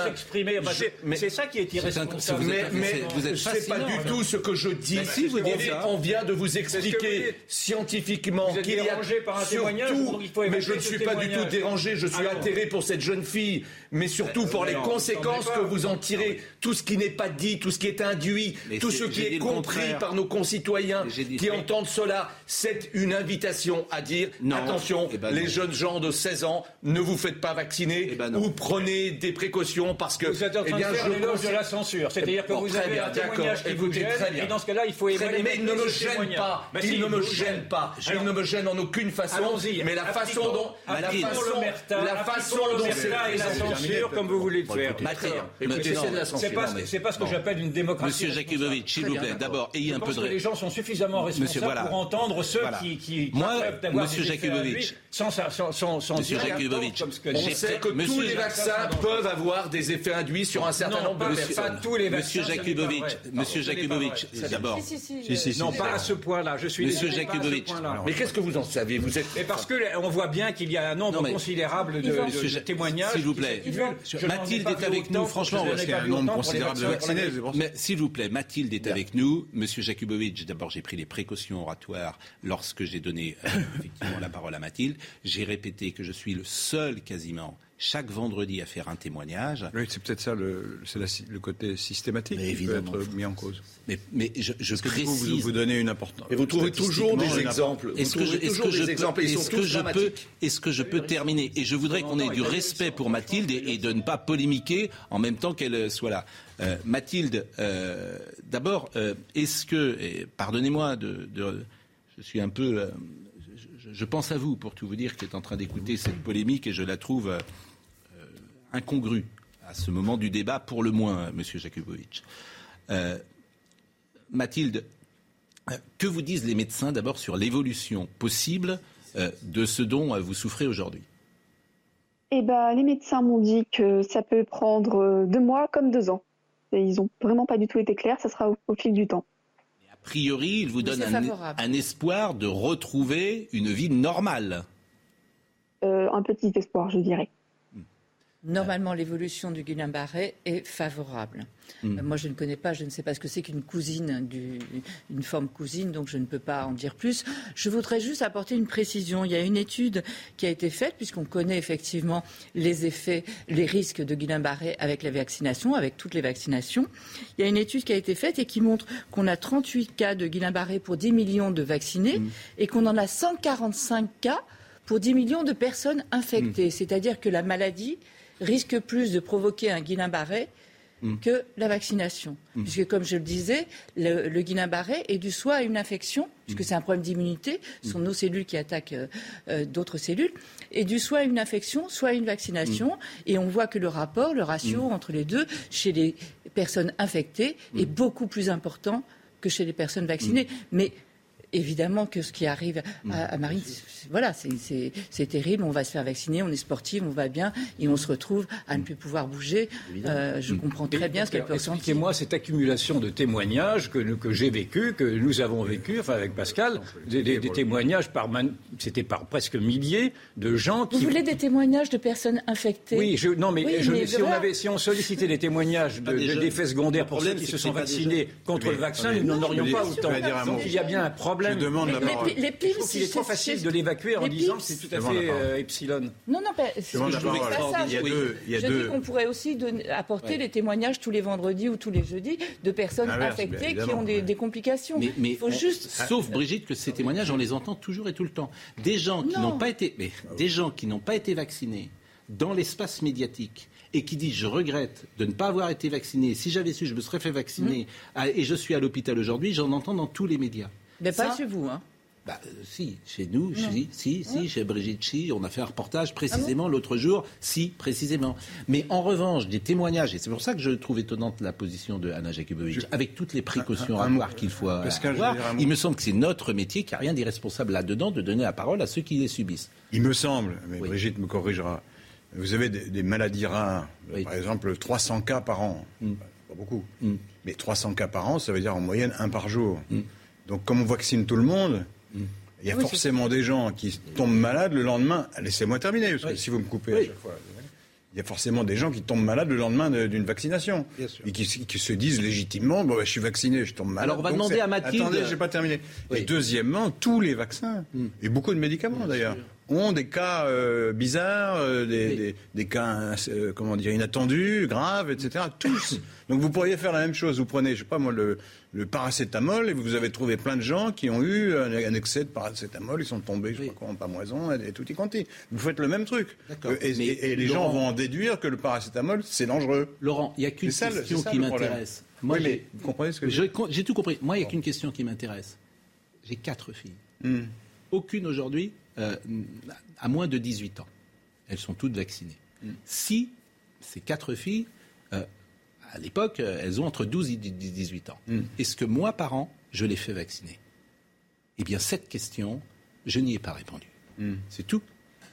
c'est- mais- C'est ça qui est irresponsable. Mais, mais vous êtes c'est pas du tout ce que je dis. Mais on, vient- de vous expliquer scientifiquement qu'il y a un témoignage, mais je ne suis pas du tout dérangé, je suis atterré pour cette jeune fille, mais surtout pour les conséquences que vous en tirez, tout ce qui n'est pas dit, tout ce qui est induit, tout ce qui est compris par nos concitoyens qui entendent cela, c'est une invitation à dire attention, Eh ben les jeunes gens de 16 ans, ne vous faites pas vacciner Eh ben ou prenez des précautions parce que Vous êtes en train eh bien, de faire je l'éloge de la censure. C'est-à-dire que vous très avez bien, un d'accord. témoignage qui vous Écoutez, gêne, très bien. et dans ce cas-là, il faut évaluer mais il ne me ce gêne pas. Il ne me vous gêne pas. Il ne me gêne en aucune façon. Allons-y. Mais la façon dont, la façon, la façon dont et la censure comme vous voulez le faire. C'est C'est pas, c'est pas ce que j'appelle une démocratie. Monsieur Jakubowicz, s'il vous plaît, d'abord, ayez un peu de les gens sont suffisamment responsables pour entendre ceux qui, Moi, Monsieur Jakubowicz, sans, sans, sans, sans Monsieur dire Jakubowicz, On sait que tous les vaccins peuvent avoir des effets induits sur un certain nombre de personnes. tous les vaccins. Monsieur Jakubowicz. Monsieur Jakubowicz, d'abord. Non, pas à ce point-là. Je suis Monsieur Jakubowicz. Mais qu'est-ce que vous en savez Vous Mais parce que on voit bien qu'il y a un nombre Non, considérable de, témoignages. s'il vous plaît. Je Mathilde est avec nous, franchement, parce qu'il y a un nombre considérable de vaccinés. Mais s'il vous plaît, Mathilde est avec nous. Monsieur Jakubowicz, d'abord, j'ai pris les précautions oratoires lorsque j'ai donné euh, effectivement la parole à Mathilde. J'ai répété que je suis le seul quasiment chaque vendredi à faire un témoignage. Oui, c'est peut-être ça le, c'est la- le côté systématique Mais qui peut évidemment. être mis en cause. Mais, mais je, je Parce que vous, vous donnez une importance. Et vous trouvez toujours des exemples. Est-ce que je, que peux, exemples. Ils sont est-ce que tous je peux, dramatiques. est-ce que je peux terminer? Et je voudrais qu'on ait du respect pour Mathilde et, et de ne pas polémiquer en même temps qu'elle euh, soit là. Euh, Mathilde, euh, d'abord, euh, est-ce que, pardonnez-moi de, de- je suis un peu, euh, je, je pense à vous pour tout vous dire qui est en train d'écouter cette polémique et je la trouve incongrue à ce moment du débat, pour le moins, euh, Monsieur Jakubowicz. Euh, Mathilde, euh, que vous disent les médecins d'abord sur l'évolution possible euh, de ce dont vous souffrez aujourd'hui? Eh ben, les médecins m'ont dit que ça peut prendre deux mois comme deux ans. Et ils ont vraiment pas du tout été clairs, ça sera au, au fil du temps. A priori, ils vous donnent un, espoir de retrouver une vie normale. Euh, un petit espoir, je dirais. Normalement, l'évolution du Guillain-Barré est favorable. Mm. Euh, Moi, je ne connais pas, je ne sais pas ce que c'est qu'une cousine, du- une forme cousine, donc je ne peux pas en dire plus. Je voudrais juste apporter une précision. Il y a une étude qui a été faite, puisqu'on connaît effectivement les effets, les risques de Guillain-Barré avec la vaccination, avec toutes les vaccinations. Il y a une étude qui a été faite et qui montre qu'on a 38 cas de Guillain-Barré pour 10 millions de vaccinés et qu'on en a 145 cas pour 10 millions de personnes infectées. C'est-à-dire que la maladie risque plus de provoquer un Guillain-Barré que la vaccination. Puisque, comme je le disais, le, le Guillain-Barré est dû soit à une infection, puisque c'est un problème d'immunité, ce sont nos cellules qui attaquent euh, euh, d'autres cellules, et dû soit à une infection, soit à une vaccination. Et on voit que le rapport, le ratio entre les deux, chez les personnes infectées, est beaucoup plus important que chez les personnes vaccinées. Mais évidemment que ce qui arrive à, à Marine, c'est- voilà, c'est- terrible. On va se faire vacciner, on est sportif, on va bien, et on se retrouve à ne plus pouvoir bouger. Euh, je comprends très bien ce qu'elle peut ressentir. Expliquez-moi cette accumulation de témoignages que, que j'ai vécu, que nous avons vécu, enfin avec Pascal, des, des- des témoignages par, c'était par presque milliers de gens Vous qui. voulez des témoignages de personnes infectées? Oui, je, non, mais, Oui, je- mais si, on avait, si on sollicitait les témoignages de- Pas des de- d'effets secondaires pour ceux qui se sont des vaccinés contre Mais- le vaccin, mais- nous n'en aurions pas autant. Donc il y a bien un problème. Je demande Les- les je PIMS, qu'il est trop facile de l'évacuer en disant que c'est tout à Demande la fait parole. euh, epsilon. Non, non, pas- demande je la parole. deux- dis qu'on pourrait aussi donner- apporter les témoignages tous les vendredis ou tous les jeudis de personnes infectées qui ont des, complications. Mais, mais Il faut on- juste. sauf Brigitte que ces témoignages, on les entend toujours et tout le temps. Des gens qui Non. n'ont pas été, mais des gens qui n'ont pas été vaccinés dans l'espace médiatique et qui disent je regrette de ne pas avoir été vacciné. Si j'avais su, je me serais fait vacciner Ah, et je suis à l'hôpital aujourd'hui. J'en entends dans tous les médias. Mais pas Ça, chez vous, hein. Bah, euh, si, chez nous, si, si, si, chez Brigitte Chi, on a fait un reportage Ah précisément l'autre jour, si, précisément. Mais en revanche, des témoignages, et c'est pour ça que je trouve étonnante la position de Anna Jakubowicz, avec toutes les précautions un- à un avoir qu'il faut Pascal, avoir, il me semble que c'est notre métier, qu'il n'y a rien d'irresponsable là-dedans, de donner la parole à ceux qui les subissent. Il me semble, mais Oui. Brigitte me corrigera, vous avez des, des maladies rares, Oui. par exemple 300 cas par an. Mm. Pas beaucoup. Mm. Mais 300 cas par an, ça veut dire en moyenne un par jour. Donc comme on vaccine tout le monde, il y a Oui, forcément des gens qui tombent malades le lendemain. Laissez-moi terminer, parce que Oui. si vous me coupez à chaque fois. il y a forcément des gens qui tombent malades le lendemain de- d'une vaccination. Et qui, qui se disent légitimement, bon, bah, je suis vacciné, je tombe malade. Alors, on va Donc, demander à Mathilde- Attendez, j'ai pas terminé. Et deuxièmement, tous les vaccins, et beaucoup de médicaments d'ailleurs, ont des cas euh, bizarres, euh, des, des- des cas, euh, comment dire, inattendus, graves, etc. Tous. Donc vous pourriez faire la même chose. Vous prenez, je sais pas moi, le, le paracétamol, et vous avez trouvé plein de gens qui ont eu un, un excès de paracétamol, ils sont tombés, je sais pas quoi, en pamoison, et, et tout y quanti. Vous faites le même truc. Euh, et, Mais et- et les gens vont en déduire que le paracétamol, c'est dangereux. Laurent, il n'y a qu'une ça question ça qui m'intéresse. Oui, mais j'ai- vous comprenez ce que je- J'ai tout compris. Moi, il n'y a qu'une question qui m'intéresse. J'ai quatre filles. Hmm. Aucune aujourd'hui euh, à moins de 18 ans. Elles sont toutes vaccinées. Hmm. Si ces quatre filles, euh, à l'époque, euh, elles ont entre 12 et 18 ans, Hmm. est-ce que moi, par an, je les fais vacciner? Eh bien, cette question, je n'y ai pas répondu. Hmm. C'est tout.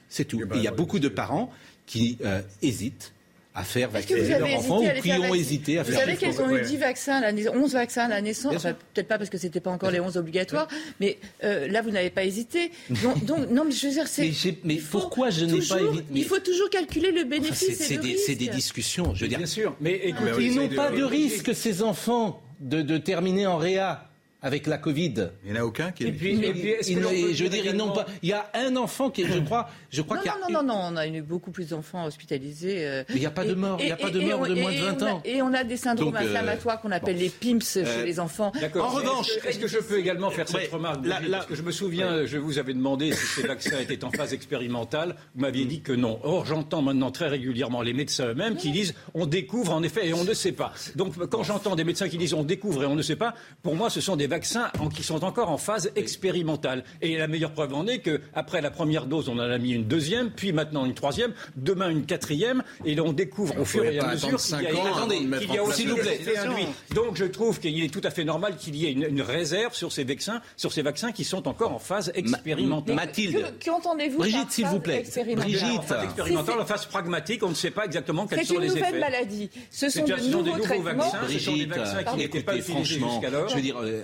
C'est tout. Eh ben, Et il y a ouais, beaucoup de parents qui euh, hésitent à faire Est-ce que vous vacciner avez leurs hésité enfants ou qui faire ont vacciner hésité à Vous faire savez des qu'elles enfants. ont eu Ouais. 10 vaccins, à la nais- 11 vaccins à la naissance. Enfin, peut-être pas parce que c'était pas encore les 11 obligatoires, mais euh, là, vous n'avez pas hésité. Donc, donc, non, mais je veux dire, c'est. Mais, mais pourquoi je n'ai pas évité Il faut toujours calculer le Enfin, bénéfice c'est, et c'est le des, risque. c'est des discussions. Je veux dire, Bien sûr, mais écoutez, Ah, oui, ils n'ont pas de de- risque, ces enfants, de, de terminer en réa avec la Covid. Il n'y en a aucun qui est. Et puis, et puis, est-ce que Ils- l'on peut je veux dire ils n'ont pas. Il y a un enfant qui, est, je crois, je crois Non, qu'il y a. non, non, non, non, on a eu beaucoup plus d'enfants hospitalisés. euh, Mais il n'y a pas de mort, il n'y a pas de mort de moins de et 20 on a- ans. Et on a des syndromes Donc, euh, inflammatoires qu'on appelle les PIMS chez Euh, les enfants. D'accord. En revanche- est-ce que, je peux également faire Ouais, cette remarque là- Brigitte? là- Parce que je me souviens, je vous avais demandé si ces vaccins étaient en phase expérimentale. Vous m'aviez dit que non. Or, j'entends maintenant très régulièrement les médecins eux-mêmes qui disent on découvre en effet et on ne sait pas. Donc, quand j'entends des médecins qui disent on découvre et on ne sait pas, pour moi, ce sont des vaccins en- qui sont encore en phase expérimentale. Et la meilleure preuve en est que après la première dose, on en a mis une deuxième, puis maintenant une troisième, demain une quatrième, et on découvre au fur et à mesure qu'il y a, Attendez, de qu'il y aussi des plaît. effets induits. Donc je trouve qu'il est tout à fait normal qu'il y ait une, une réserve sur ces vaccins, sur ces vaccins qui sont encore en phase expérimentale. Ma- Mathilde. Que- Qu'entendez-vous Brigitte, s'il vous plaît. Brigitte. En phase expérimentale, en phase pragmatique, on ne sait pas exactement quels sont une les nouvelle effets. maladie. Ce C'est sont un- de ce sont des nouveaux nouveaux traitements. vaccins. Ce sont des vaccins qui n'étaient pas écoutez, utilisés franchement, jusqu'alors. je veux dire, euh,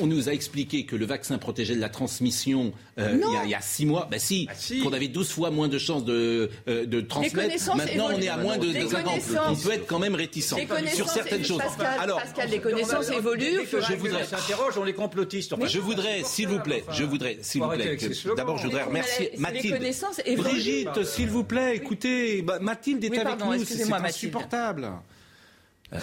on nous a expliqué que le vaccin protégeait de la transmission euh, il, y a, il y a six mois. Ben si, Ah, si. qu'on avait 12 fois moins de chances de, euh, de transmettre. Maintenant, on est à évoluent. moins de Les 50. On peut être quand même réticent sur certaines choses. Pascal, Alors, Pascal, les connaissances évoluent. Et à je voudrais s'interroge, on les complotistes. Enfin, je voudrais, s'il vous plaît, je voudrais, s'il vous plaît, d'abord, je voudrais remercier les Mathilde. connaissances évoluent. Brigitte, s'il vous plaît, écoutez, Mathilde est avec nous, c'est insupportable. Euh,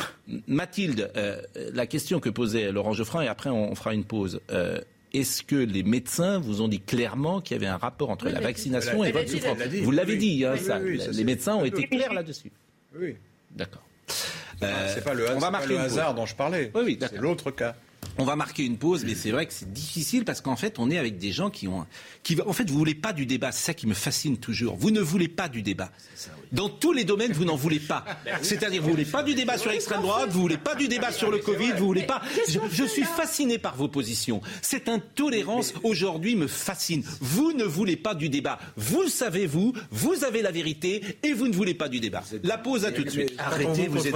Mathilde, euh, la question que posait Laurent Geoffrin, et après on, on fera une pause. Euh, Est-ce que les médecins vous ont dit clairement qu'il y avait un rapport entre Oui, la vaccination et l'a votre souffrance dit. Vous l'avez Oui. dit, hein, Oui, ça. oui, oui, ça, les médecins ont été clairs là-dessus. Oui. D'accord. c'est pas le, on va pas marquer le hasard dont je parlais. Oui, oui, c'est l'autre cas. On va marquer une pause, mais c'est vrai que c'est difficile parce qu'en fait, on est avec des gens qui ont, qui, en fait, vous voulez pas du débat. C'est ça qui me fascine toujours. Vous ne voulez pas du débat. Dans tous les domaines, vous n'en voulez pas. C'est-à-dire, vous voulez pas du débat sur l'extrême droite, vous voulez pas du débat sur le Covid, vous voulez pas. Je, je suis fasciné par vos positions. Cette intolérance aujourd'hui me fascine. Vous ne voulez pas du débat. Vous le savez, vous, vous avez la vérité et vous ne voulez pas du débat. La pause à tout de suite. Arrêtez, vous êtes.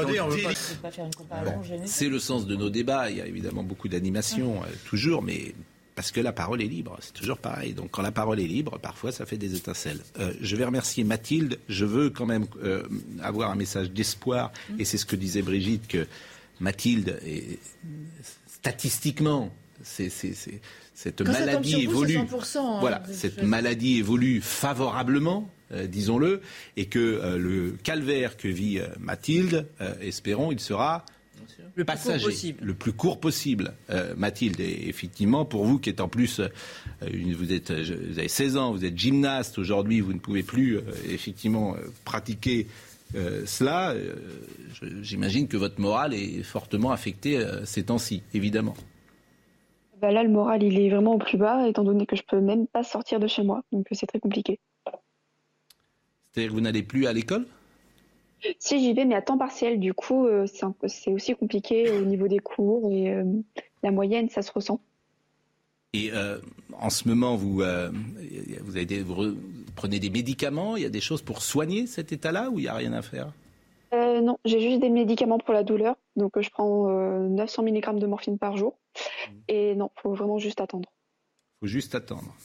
C'est le sens de nos débats. Il y a évidemment beaucoup d'animation, euh, toujours, mais parce que la parole est libre. C'est toujours pareil. Donc quand la parole est libre, parfois ça fait des étincelles. Euh, je vais remercier Mathilde. Je veux quand même euh, avoir un message d'espoir. Et c'est ce que disait Brigitte, que Mathilde, est, statistiquement, c'est, c'est, c'est- cette Quand maladie vous, évolue. 100%, hein. voilà, cette maladie évolue favorablement, euh, disons-le, et que le calvaire que vit Mathilde, espérons, il sera Le plus court passager, possible. le plus court possible. Euh, Mathilde, et effectivement, pour vous qui êtes en plus, euh, vous, êtes, vous avez 16 ans, vous êtes gymnaste, aujourd'hui vous ne pouvez plus euh, effectivement pratiquer euh, cela, euh, j'imagine que votre morale est fortement affectée euh, ces temps-ci, évidemment. Bah là, le moral, il est vraiment au plus bas, étant donné que je peux même pas sortir de chez moi. Donc c'est très compliqué. C'est-à-dire que vous n'allez plus à l'école? Si j'y vais, mais à temps partiel, du coup, euh, c'est un peu- c'est aussi compliqué au niveau des cours et euh, la moyenne, ça se ressent. Et euh, en ce moment, vous, euh, vous, avez des- vous re- prenez des médicaments, il y a des choses pour soigner cet état-là ou il n'y a rien à faire? Euh, non, j'ai juste des médicaments pour la douleur. Donc euh, je prends euh, 900 mg de morphine par jour. Et non, faut vraiment juste attendre. Il faut juste attendre.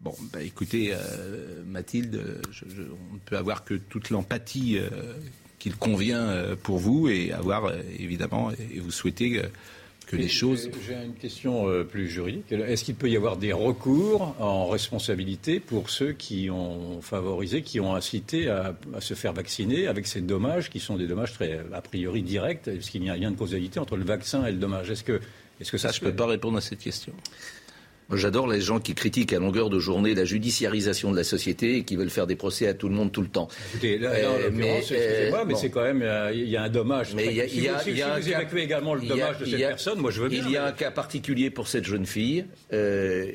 Bon, bah écoutez, euh, Mathilde, je, je, on ne peut avoir que toute l'empathie euh, qu'il convient euh, pour vous et avoir évidemment et vous souhaitez que les choses. J'ai une question plus juridique. Est-ce qu'il peut y avoir des recours en responsabilité pour ceux qui ont favorisé, qui ont incité à, à se faire vacciner avec ces dommages qui sont des dommages très a priori directs, parce qu'il n'y a rien de causalité entre le vaccin et le dommage? Est-ce que, est-ce que ça Ça, je ne peux pas répondre à cette question. J'adore les gens qui critiquent à longueur de journée la judiciarisation de la société et qui veulent faire des procès à tout le monde tout le temps. Écoutez, là, là, en Euh, mais, excusez-moi, euh, mais bon. c'est quand même, euh, il y a un dommage. Mais il y a, si il y a- vous, si- il y a si un vous cas- évacuez également le a- dommage de cette personne, moi je veux bien. Il y a mais- un cas particulier pour cette jeune fille. Euh,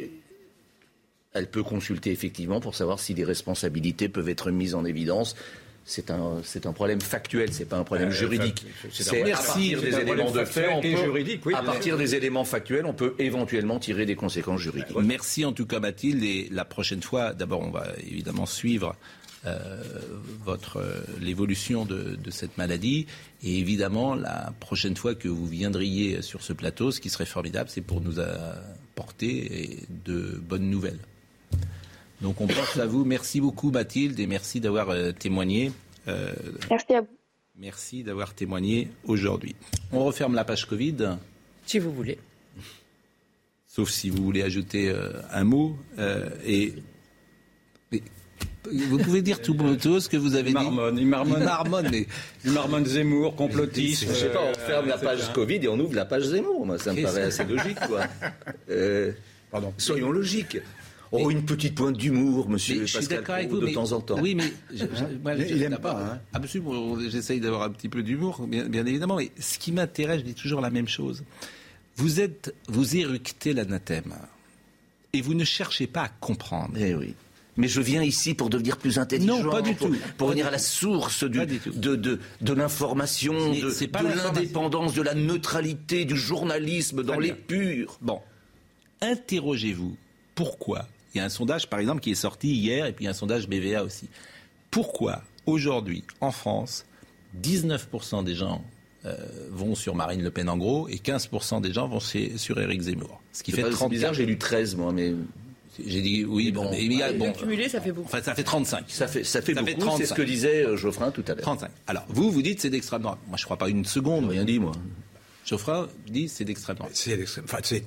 elle peut consulter effectivement pour savoir si des responsabilités peuvent être mises en évidence. C'est un, c'est un problème factuel, c'est pas un problème Euh, juridique. c'est à partir des éléments de fait, factuel on et peut- juridique, oui. à partir des éléments factuels, on peut éventuellement tirer des conséquences juridiques. Merci en tout cas Mathilde et la prochaine fois, d'abord on va évidemment suivre euh, votre euh, l'évolution de, de cette maladie et évidemment la prochaine fois que vous viendriez sur ce plateau, ce qui serait formidable, c'est pour nous apporter de bonnes nouvelles. Donc on pense à vous. Merci beaucoup Mathilde et merci d'avoir euh, témoigné. Euh, Merci à vous. merci d'avoir témoigné aujourd'hui. On referme la page Covid. Si vous voulez. Sauf si vous voulez ajouter euh, un mot. euh, et, vous pouvez dire tout, tout ce que vous avez Il marmonne, il marmonne. dit. Il marmonne, mais Il marmonne Zemmour, complotisme. Je sais pas, on euh, ferme la page Covid et on ouvre la page Zemmour. Moi, ça me paraît assez logique, quoi. Euh, Pardon. soyons logiques. Oh, une petite pointe d'humour, monsieur Mais je suis Pascal d'accord avec Pro, vous. de mais- temps en temps. Oui, mais je- je- moi, Il- je- il aime d'abord, pas, hein. Absolument. J'essaye d'avoir un petit peu d'humour, bien, bien évidemment. Mais ce qui m'intéresse, je dis toujours la même chose. Vous êtes, vous éructez l'anathème, et vous ne cherchez pas à comprendre. Eh oui. Mais je viens ici pour devenir plus intelligent. Non, pas du pour, tout. Pour Pas venir à la source du- Pas de, de, de l'information, Mais de, pas de l'indépendance, de la neutralité, du journalisme dans purs. Bon, interrogez-vous. Pourquoi Il y a un sondage, par exemple, qui est sorti hier, et puis un sondage BVA aussi. Pourquoi, aujourd'hui, en France, 19% des gens euh, vont sur Marine Le Pen en gros, et 15% des gens vont chez- sur Éric Zemmour? Ce qui fait pas- c'est 34. bizarre, j'ai lu 13, moi, mais J'ai dit oui, bon, mais il y a- Le bon, cumulé, ça fait beaucoup. enfin, ça fait 35. ça fait, ça fait Ça fait beaucoup. C'est ce 35. que disait euh, Geoffrin tout à l'heure. 35. Alors, vous, vous dites c'est d'extrême droite. Moi, je crois pas une seconde. Rien dit, moi. Geoffrin dit c'est d'extrême droite. C'est l'extrême. Enfin, c'est-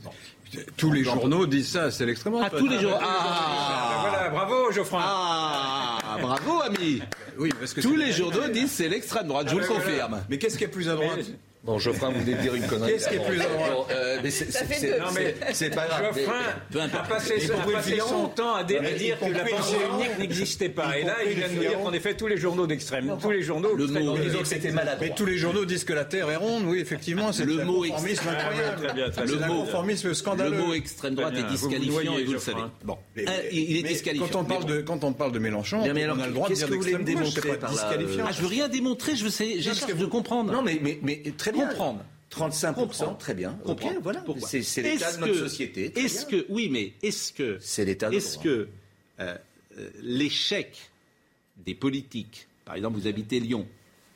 tous les journaux disent ça, c'est l'extrême droite. Ah, tous les jours. Ah, Ah, voilà, bravo Geoffrin. ah, bravo, ami. Oui, parce que Tous les journaux disent c'est l'extrême droite. Je vous le confirme. Mais qu'est-ce qui est plus à droite Bon, Geoffrin, vous venez de dire une connerie. Qu'est-ce qui est plus à droite Bon, euh, c'est- pas grave. Geoffrin a passé, le son temps à, dire que la le pensée unique n'existait pas. Et là, il vient le de nous dire qu'en effet, tous les journaux d'extrême, tous les journaux Le mot- le c'était maladroit. Mais tous les journaux disent que la Terre est ronde, oui, effectivement, c'est Le mot conformisme incroyable. Le mot- conformisme Le scandaleux. mot extrême droite est disqualifiant et vous le savez. Bon, Un, il est disqualifiant. Quand on, parle Mais bon. de, quand on parle de Mélenchon, Mais on alors, a le droit de qu'est-ce dire que vous voulez me démontrer par là, disqualifiant. Ah, je veux rien démontrer, je veux, sais- je cherche de comprendre. Non, mais, mais, mais très bien. Comprendre. 35%, Comprendre. très bien. Ok, Comprendre. voilà. Pourquoi C'est l'état de notre que- société. très Est-ce que, oui, mais est-ce que, C'est l'état de est-ce que euh, euh, l'échec des politiques, par exemple, vous habitez Lyon,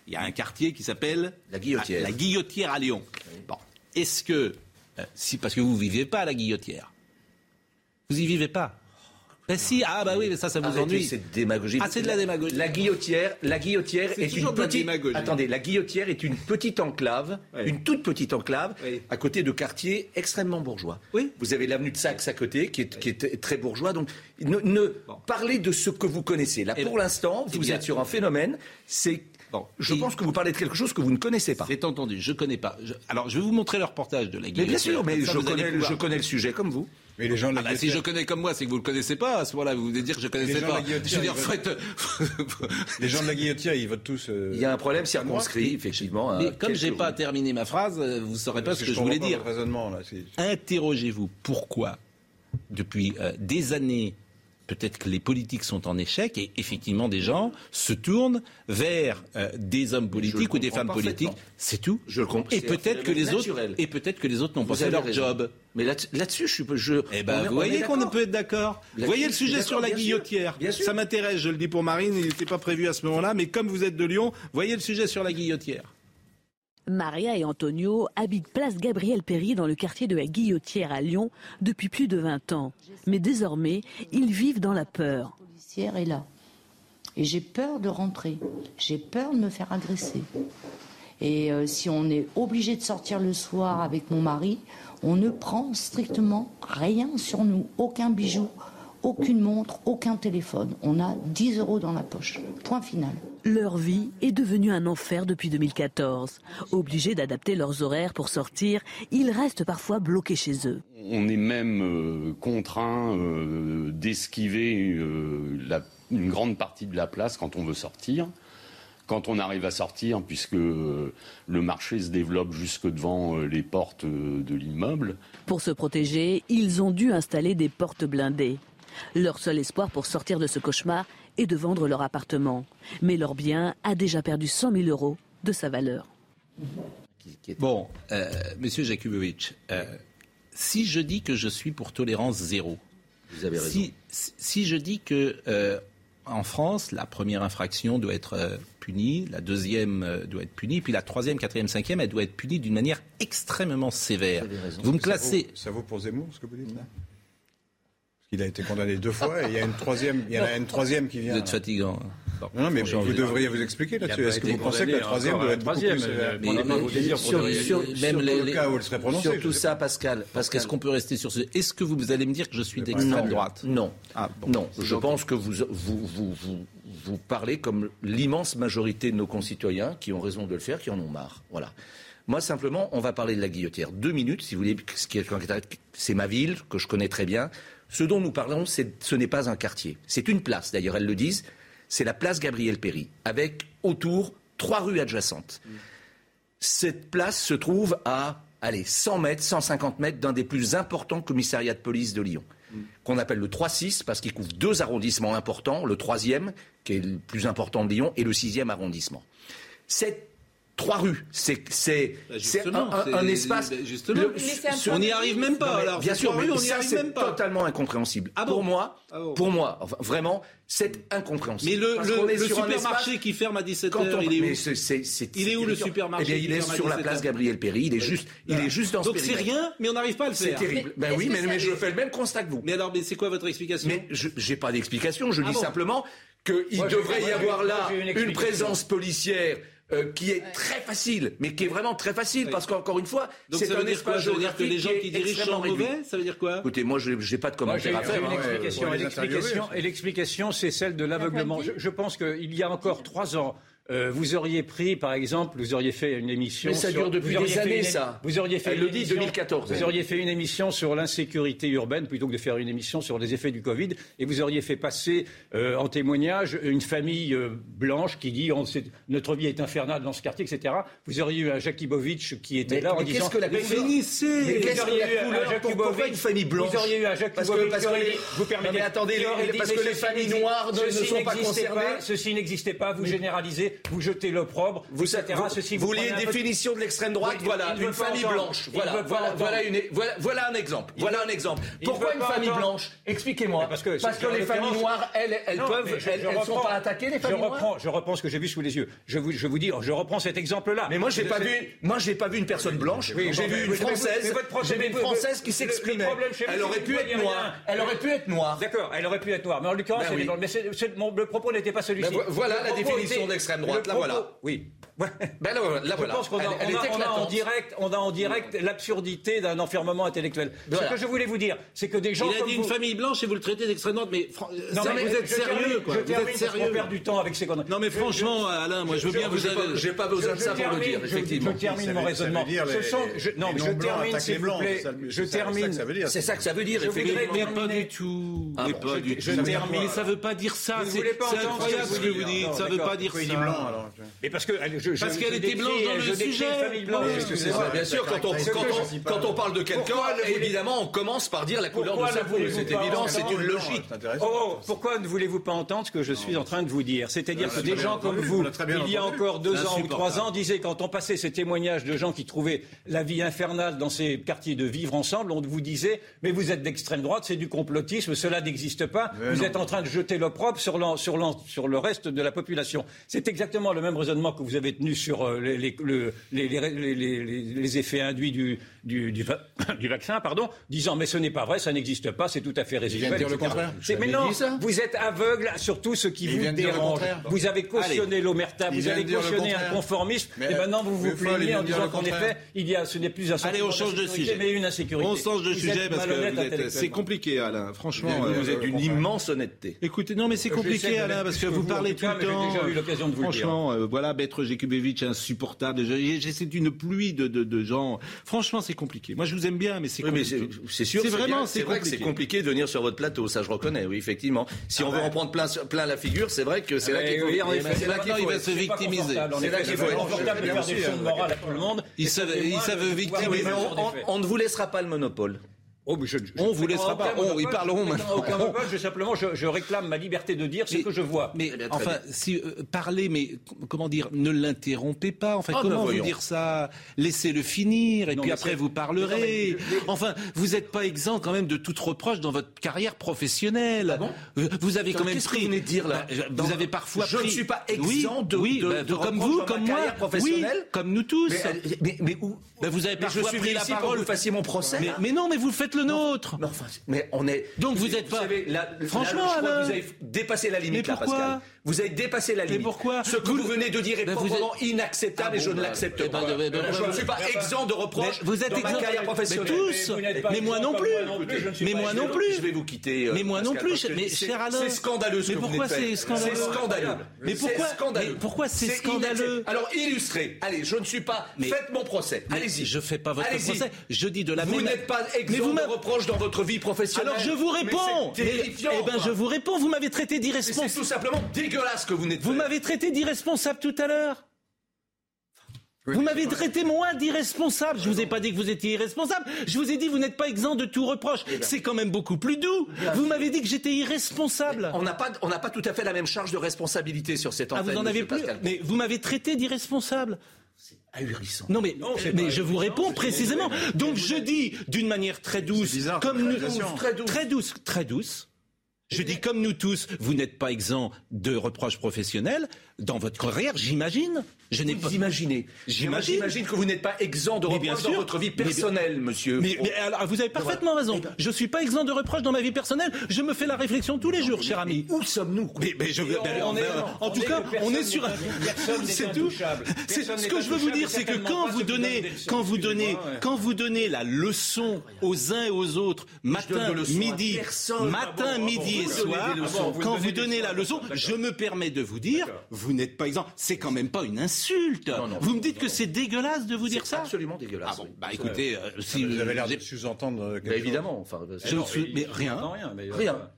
il y a un quartier qui s'appelle La Guillotière. La Guillotière à Lyon. Bon, est-ce que, euh, si parce que vous vivez pas à la Guillotière, vous y vivez pas. Ben si, ah bah oui, mais ça, ça vous Arrêtez ennuie. cette démagogie. Ah, c'est de la démagogie. La guillotière, la guillotière est toujours une la petite. Attendez, la guillotière est une petite enclave, Oui. une toute petite enclave, Oui. à côté de quartiers extrêmement bourgeois. Oui. Vous avez l'avenue de Saxe à côté, qui est, qui est très bourgeois. Donc, ne, ne- parlez de ce que vous connaissez. Là, Eh pour l'instant, eh vous bien. êtes sur un phénomène. C'est. Bon, je pense que vous parlez de quelque chose que vous ne connaissez pas. C'est entendu, je connais pas. Je- alors, je vais vous montrer le reportage de la Mais Guillotière. bien sûr, mais connais, pouvoir- je connais le sujet comme vous. Mais les gens Ah bah, si je connais comme moi, c'est que vous le connaissez pas. À ce moment-là, vous venez dire que je connaissais Les gens de pas. la Guillotière, Je veux dire, Les gens de la Guillotière, ils votent tous. euh, Il y a un problème circonscrit, effectivement. Mais comme j'ai pas terminé ma phrase, euh, vous saurez pas ce que je voulais dire. Interrogez-vous pourquoi, depuis euh, des années, peut-être que les politiques sont en échec et effectivement des gens se tournent vers euh, des hommes politiques ou des femmes politiques. C'est tout. Je le comprends. Et peut-être que les autres et peut-être que les autres n'ont pas fait leur raison. job. Mais là- là-dessus, je suis. Je, Eh ben, vous voyez qu'on peut être d'accord. Vous voyez le sujet sur la bien sûr. guillotière. Bien sûr. Ça m'intéresse, je le dis pour Marine, il n'était pas prévu à ce moment-là, mais comme vous êtes de Lyon, voyez le sujet sur la guillotière. Maria et Antonio habitent place Gabriel Péry dans le quartier de la Guillotière à Lyon depuis plus de 20 ans. Mais désormais, ils vivent dans la peur. La policière est là. Et j'ai peur de rentrer. J'ai peur de me faire agresser. Et euh, si on est obligé de sortir le soir avec mon mari, on ne prend strictement rien sur nous, aucun bijou, aucune montre, aucun téléphone. On a 10 euros dans la poche. Point final. Leur vie est devenue un enfer depuis 2014. Obligés d'adapter leurs horaires pour sortir, ils restent parfois bloqués chez eux. On est même euh, contraint euh, d'esquiver euh, une grande partie de la place quand on veut sortir. Quand on arrive à sortir, puisque le marché se développe jusque devant les portes de l'immeuble, Pour se protéger, ils ont dû installer des portes blindées. Leur seul espoir pour sortir de ce cauchemar est de vendre leur appartement. Mais leur bien a déjà perdu 100 000 euros de sa valeur. Bon, euh, Monsieur Jakubovic, euh, si je dis que je suis pour tolérance zéro, Vous avez raison. si, je dis que euh, en France, la première infraction doit être punie, la deuxième doit être punie, puis la troisième, quatrième, cinquième, elle doit être punie d'une manière extrêmement sévère. Vous me Ça vaut- classez. Ça vaut, pour Zemmour, ce que vous dites là? Qu'il a été condamné deux fois et il y a une troisième, il y en a une troisième qui vient. Vous êtes fatigant. Non, non, mais vous vous- devriez vous expliquer Il là-dessus. Est-ce que vous pensez que la troisième doit être la beaucoup plus sévère sur- sur- sur- même le cas où elle serait prononcée. Surtout je sais ça, Pascal. Parce qu'est-ce qu'on peut rester sur ce Est-ce que vous allez me dire que je suis d'extrême droite? Non. Ah, bon. Non, je Donc- pense que vous, vous, vous, vous, vous parlez comme l'immense majorité de nos concitoyens qui ont raison de le faire, qui en ont marre. Voilà. Moi, simplement, on va parler de la guillotière. Deux minutes, si vous voulez, ce qui est- c'est ma ville, que je connais très bien. Ce dont nous parlons, ce n'est pas un quartier. C'est une place, d'ailleurs, elles le disent. C'est la place Gabriel Péry, avec autour trois rues adjacentes. Cette place se trouve à, allez, 100 mètres, 150 mètres d'un des plus importants commissariats de police de Lyon, qu'on appelle le 3-6 parce qu'il couvre deux arrondissements importants, le troisième, qui est le plus important de Lyon, et le sixième arrondissement. Cette trois rues, c'est c'est Bah, c'est un, un- c'est- un espace. justement. Le- Mais c'est un sur- On n'y arrive même pas, Non, mais alors. Bien sûr, mais rues, on n'y ça arrive c'est même pas. totalement incompréhensible. Ah bon pour moi, Ah bon. pour moi, enfin, vraiment, c'est incompréhensible. Mais le, le- supermarché espace- qui ferme à 17h, quand on- il est où mais c'est- c'est- c'est- Il est où c'est le supermarché Eh bien, il est sur la 17 place Gabriel Péry. Il est juste, il est juste dans ce Donc c'est rien, mais on n'arrive pas à le C'est faire. terrible. Ben oui, mais, mais je fais le même constat que vous. Mais alors, mais c'est quoi votre explication? Mais je n'ai pas d'explication. Je Ah dis bon simplement qu'il j'ai- devrait y j'ai- avoir là j'ai une présence policière. Euh, qui est très facile, mais qui est vraiment très facile, parce qu'encore une fois, c'est un espace dire que les géographique gens qui dirigent sont mauvais Ça veut dire quoi Écoutez, moi, je n'ai pas de commentaire à faire. une explication. et l'explication, c'est celle de l'aveuglement. Je, je pense qu'il y a encore trois ans, euh, vous auriez pris, par exemple, vous auriez fait une émission. Mais ça sur- dure depuis des années, une- ça. Vous auriez fait Elle une le dit, émission- 2014. Vous auriez fait une émission sur l'insécurité urbaine plutôt que de faire une émission sur les effets du Covid, et vous auriez fait passer euh, en témoignage une famille euh, blanche qui dit on, notre vie est infernale dans ce quartier, etc. Vous auriez eu un Jakubowicz qui était Mais- là en mais disant qu'est-ce que la finissez Mais Vous qu'est-ce que auriez la couleur Pourquoi une famille blanche Vous auriez eu un Parce que, Jakubowicz parce qui que les- vous permettez- mais attendez, parce que les familles noires ne- sont pas concernées. Ceci n'existait pas, vous généralisez, vous jetez l'opprobre, Vous, etc. vous- Ceci, vous vouliez prenez une définition de l'extrême droite Oui, Voilà, il ne une famille entendre. blanche. Il Voilà, voilà, entendre. voilà, une, voilà, voilà un exemple. Il Voilà veut- un exemple. Pourquoi une famille entendre. blanche Expliquez-moi. Parce que, Parce que en les familles noires, elles, elles Non, peuvent, je- elles, je elles sont pas attaquées les je familles noires. reprends, je reprends ce que j'ai vu sous les yeux. Je vous, je vous dis, je reprends cet exemple-là. Mais moi, j'ai Je- pas vu, moi, j'ai pas vu une personne blanche. J'ai vu une française. J'ai vu une française qui s'exprimait. vous, Elle aurait pu vous être noire. Elle aurait pu être noire. D'accord, elle aurait pu être noire. Mais en l'occurrence, Ben le- propos n'était pas celui-ci. Ben vo- voilà la définition d'extrême le droite, là, propos- voilà. Oui. Ben là, Je voilà. pense qu'on a, Elle- elle on a- on en direct, on a en direct l'absurdité d'un enfermement intellectuel. Voilà. Ce que je voulais vous dire, c'est que des gens Il a comme dit vous... une famille blanche et vous le traitez d'extrême droite, mais, fran- Non, ça, mais vous êtes je sérieux, termine, quoi. Je Vous termine êtes sérieux. perd du temps avec ces conneries. Non, mais franchement, Alain, moi, je veux bien vous J'ai pas- avez. J'ai pas besoin de ça pour le dire, effectivement. Je termine mon raisonnement. non, mais je termine, s'il vous plaît. Je termine. que ça veut dire. C'est ça que ça veut dire, effectivement. Mais pas du tout. Ah mais pas je- du tout. termine. Mais ça veut pas dire ça. Vous ne C'est incroyable ce que vous dites. Ça veut pas dire ça. Et parce que je, je- Parce qu'elle était blanche dans le sujet. Bien sûr, quand on, Ce que quand je- on- quand on parle de quelqu'un, évidemment, on commence par dire la couleur de sa peau. C'est évident, c'est une logique. Intéressant. Oh, pourquoi ne voulez-vous pas entendre ce que je suis en train de vous dire? C'est-à-dire que des gens comme vous, il y a encore deux ans ou trois ans, disaient, quand on passait ces témoignages de gens qui trouvaient la vie infernale dans ces quartiers de vivre ensemble, on vous disait, mais vous êtes d'extrême droite, c'est du complotisme, cela n'existe pas, vous êtes en train de jeter l'opprobre sur, sur le reste de la population. C'est exactement le même raisonnement que vous avez détenus sur euh, les, les, le- les- les- les- les- les effets induits du, du, du va- du vaccin, pardon, disant mais ce n'est pas vrai, ça n'existe pas, c'est tout à fait résiduel. dire le contraire. Mais non, vous êtes aveugle sur tout ce qui Il vous dérange. Vous avez cautionné l'omerta, vous avez cautionné un conformisme, Mais, et maintenant vous vous plaignez en disant qu'en effet, il y a, ce n'est plus un Allez, on change de sujet. mais une insécurité. On change de sujet parce que c'est compliqué, Alain. Franchement, Vous, euh, êtes d'une immense honnêteté. Écoutez, non, mais c'est compliqué, Alain, parce que vous parlez tout le mais j'ai temps. déjà eu l'occasion de vous le dire. Franchement, euh, voilà, Maître Jakubowicz est insupportable. C'est une pluie de, de, de gens. Franchement, c'est compliqué. Moi, je vous aime bien, mais c'est Oui, compliqué. c'est c'est sûr, C'est vraiment, c'est vrai que c'est compliqué. de venir sur votre plateau, ça je reconnais, oui, effectivement. Si on veut en prendre plein, plein la figure, c'est vrai que c'est là Ah, qu'il faut, oui, c'est là maintenant, qu'il faut va se victimiser. C'est là qu'il faut confortable de faire des leçons de morale à tout le monde. Ils Et savent- ça fait ils moins savent de victimiser. Oui, on ne vous laissera pas le monopole. Oh, mais je- On vous je- laissera pas. Oh, monopole, ils parleront je- maintenant. Aucun monopole, je simplement, je, je réclame ma liberté de dire ce Mais- que je vois. Mais enfin, bien. si euh, parlez, mais comment dire, ne l'interrompez pas. Enfin, Ah, comment ben, vous dire ça? Laissez-le finir, et Non, puis après vous parlerez. Non, mais je- je- Enfin, vous n'êtes pas exempt quand même de toute reproche dans votre carrière professionnelle. Euh, vous avez quand même que pris. vous venez de dire, là? Bah, Dans- vous avez parfois Je pris. ne suis pas Oui, exempt de- oui, de- bah, de comme reproches vous, comme moi, professionnelle. Oui, comme nous tous. Mais, euh, mais, mais où Bah, vous avez parfois pris la pour parole. que vous fassiez mon procès. Mais, mais non, mais vous faites le nôtre. Mais enfin, mais on est. Donc vous êtes pas- savez, là, Franchement, là, je crois Alain. que vous avez dépassé la limite, Mais là, Pascal. Vous avez dépassé la limite. pourquoi Ce que Vous- vous, venez de dire est vous proprement êtes- inacceptable Ah et je ne bah, l'accepte eh pas. ben, eh ben, je ben, ne suis pas ben, exempt de reproches Mais vous êtes dans ma exempt- carrière mais professionnelle. tous. vous n'êtes pas Mais moi exempt non plus. je ne Mais pas moi exempt. non plus. Je vais vous quitter. euh, Mais moi non plus, mais cher Alain. C'est scandaleux ce Mais que vous pourquoi c'est scandaleux C'est scandaleux. Mais pourquoi- C'est scandaleux. mais pourquoi c'est scandaleux inacceptable. Alors illustrez. Allez, je ne suis pas. Mais- Faites mon procès. Mais Allez-y. Je fais pas votre procès. Je dis de la Vous même. n'êtes pas Mais exempt vous de reproches dans votre vie professionnelle. Alors je vous Mais réponds. eh ben quoi. je vous réponds. Vous m'avez traité Mais C'est d'irresponsable. tout simplement dégueulasse que vous n'êtes Vous m'avez traité d'irresponsable tout à l'heure. Vous m'avez traité moi d'irresponsable. Je vous ai pas dit que vous étiez irresponsable. Je vous ai dit vous n'êtes pas exempt de tout reproche. C'est quand même beaucoup plus doux. Vous m'avez dit que j'étais irresponsable. On n'a pas, on n'a pas tout à fait la même charge de responsabilité sur cette Ah antenne. vous en avez plus. Pascal. Mais vous m'avez traité d'irresponsable. Ahurissant. Non mais, c'est mais je vous réponds précisément. Donc je dis d'une manière très douce, bizarre, comme nous, très douce, très douce, très douce. Je dis comme nous tous, vous n'êtes pas exempt de reproches professionnels dans votre carrière, j'imagine. Je n'ai pas. Vous imaginez J'imagine. J'imagine que vous n'êtes pas exempt de bien reproches dans votre vie Mais- personnelle, monsieur. Mais, mais alors, vous avez parfaitement raison. Je suis pas exempt de reproches dans ma vie personnelle. Je me fais la réflexion tous les jours, cher ami. Où sommes-nous Mais, je, on- ben, on est- ben, en tout cas, on est sur. C'est tout. Ce que je veux vous dire, c'est que quand vous donnez, quand vous donnez, quand vous donnez la leçon aux uns et aux autres, matin, midi, personne. matin, Ah midi ah et soir. Ah quand vous donnez la leçon, je me permets de vous dire, vous n'êtes pas exempt. C'est quand même pas une insulte. Non, Vous me dites que c'est dégueulasse de vous dire ça absolument dégueulasse. Ah bon, bah écoutez, euh, si Vous avez l'air de sous-entendre euh, quelque Bah, chose. évidemment. Enfin, je Non, ne suis- il- mais il rien. rien. mais, euh, Rien.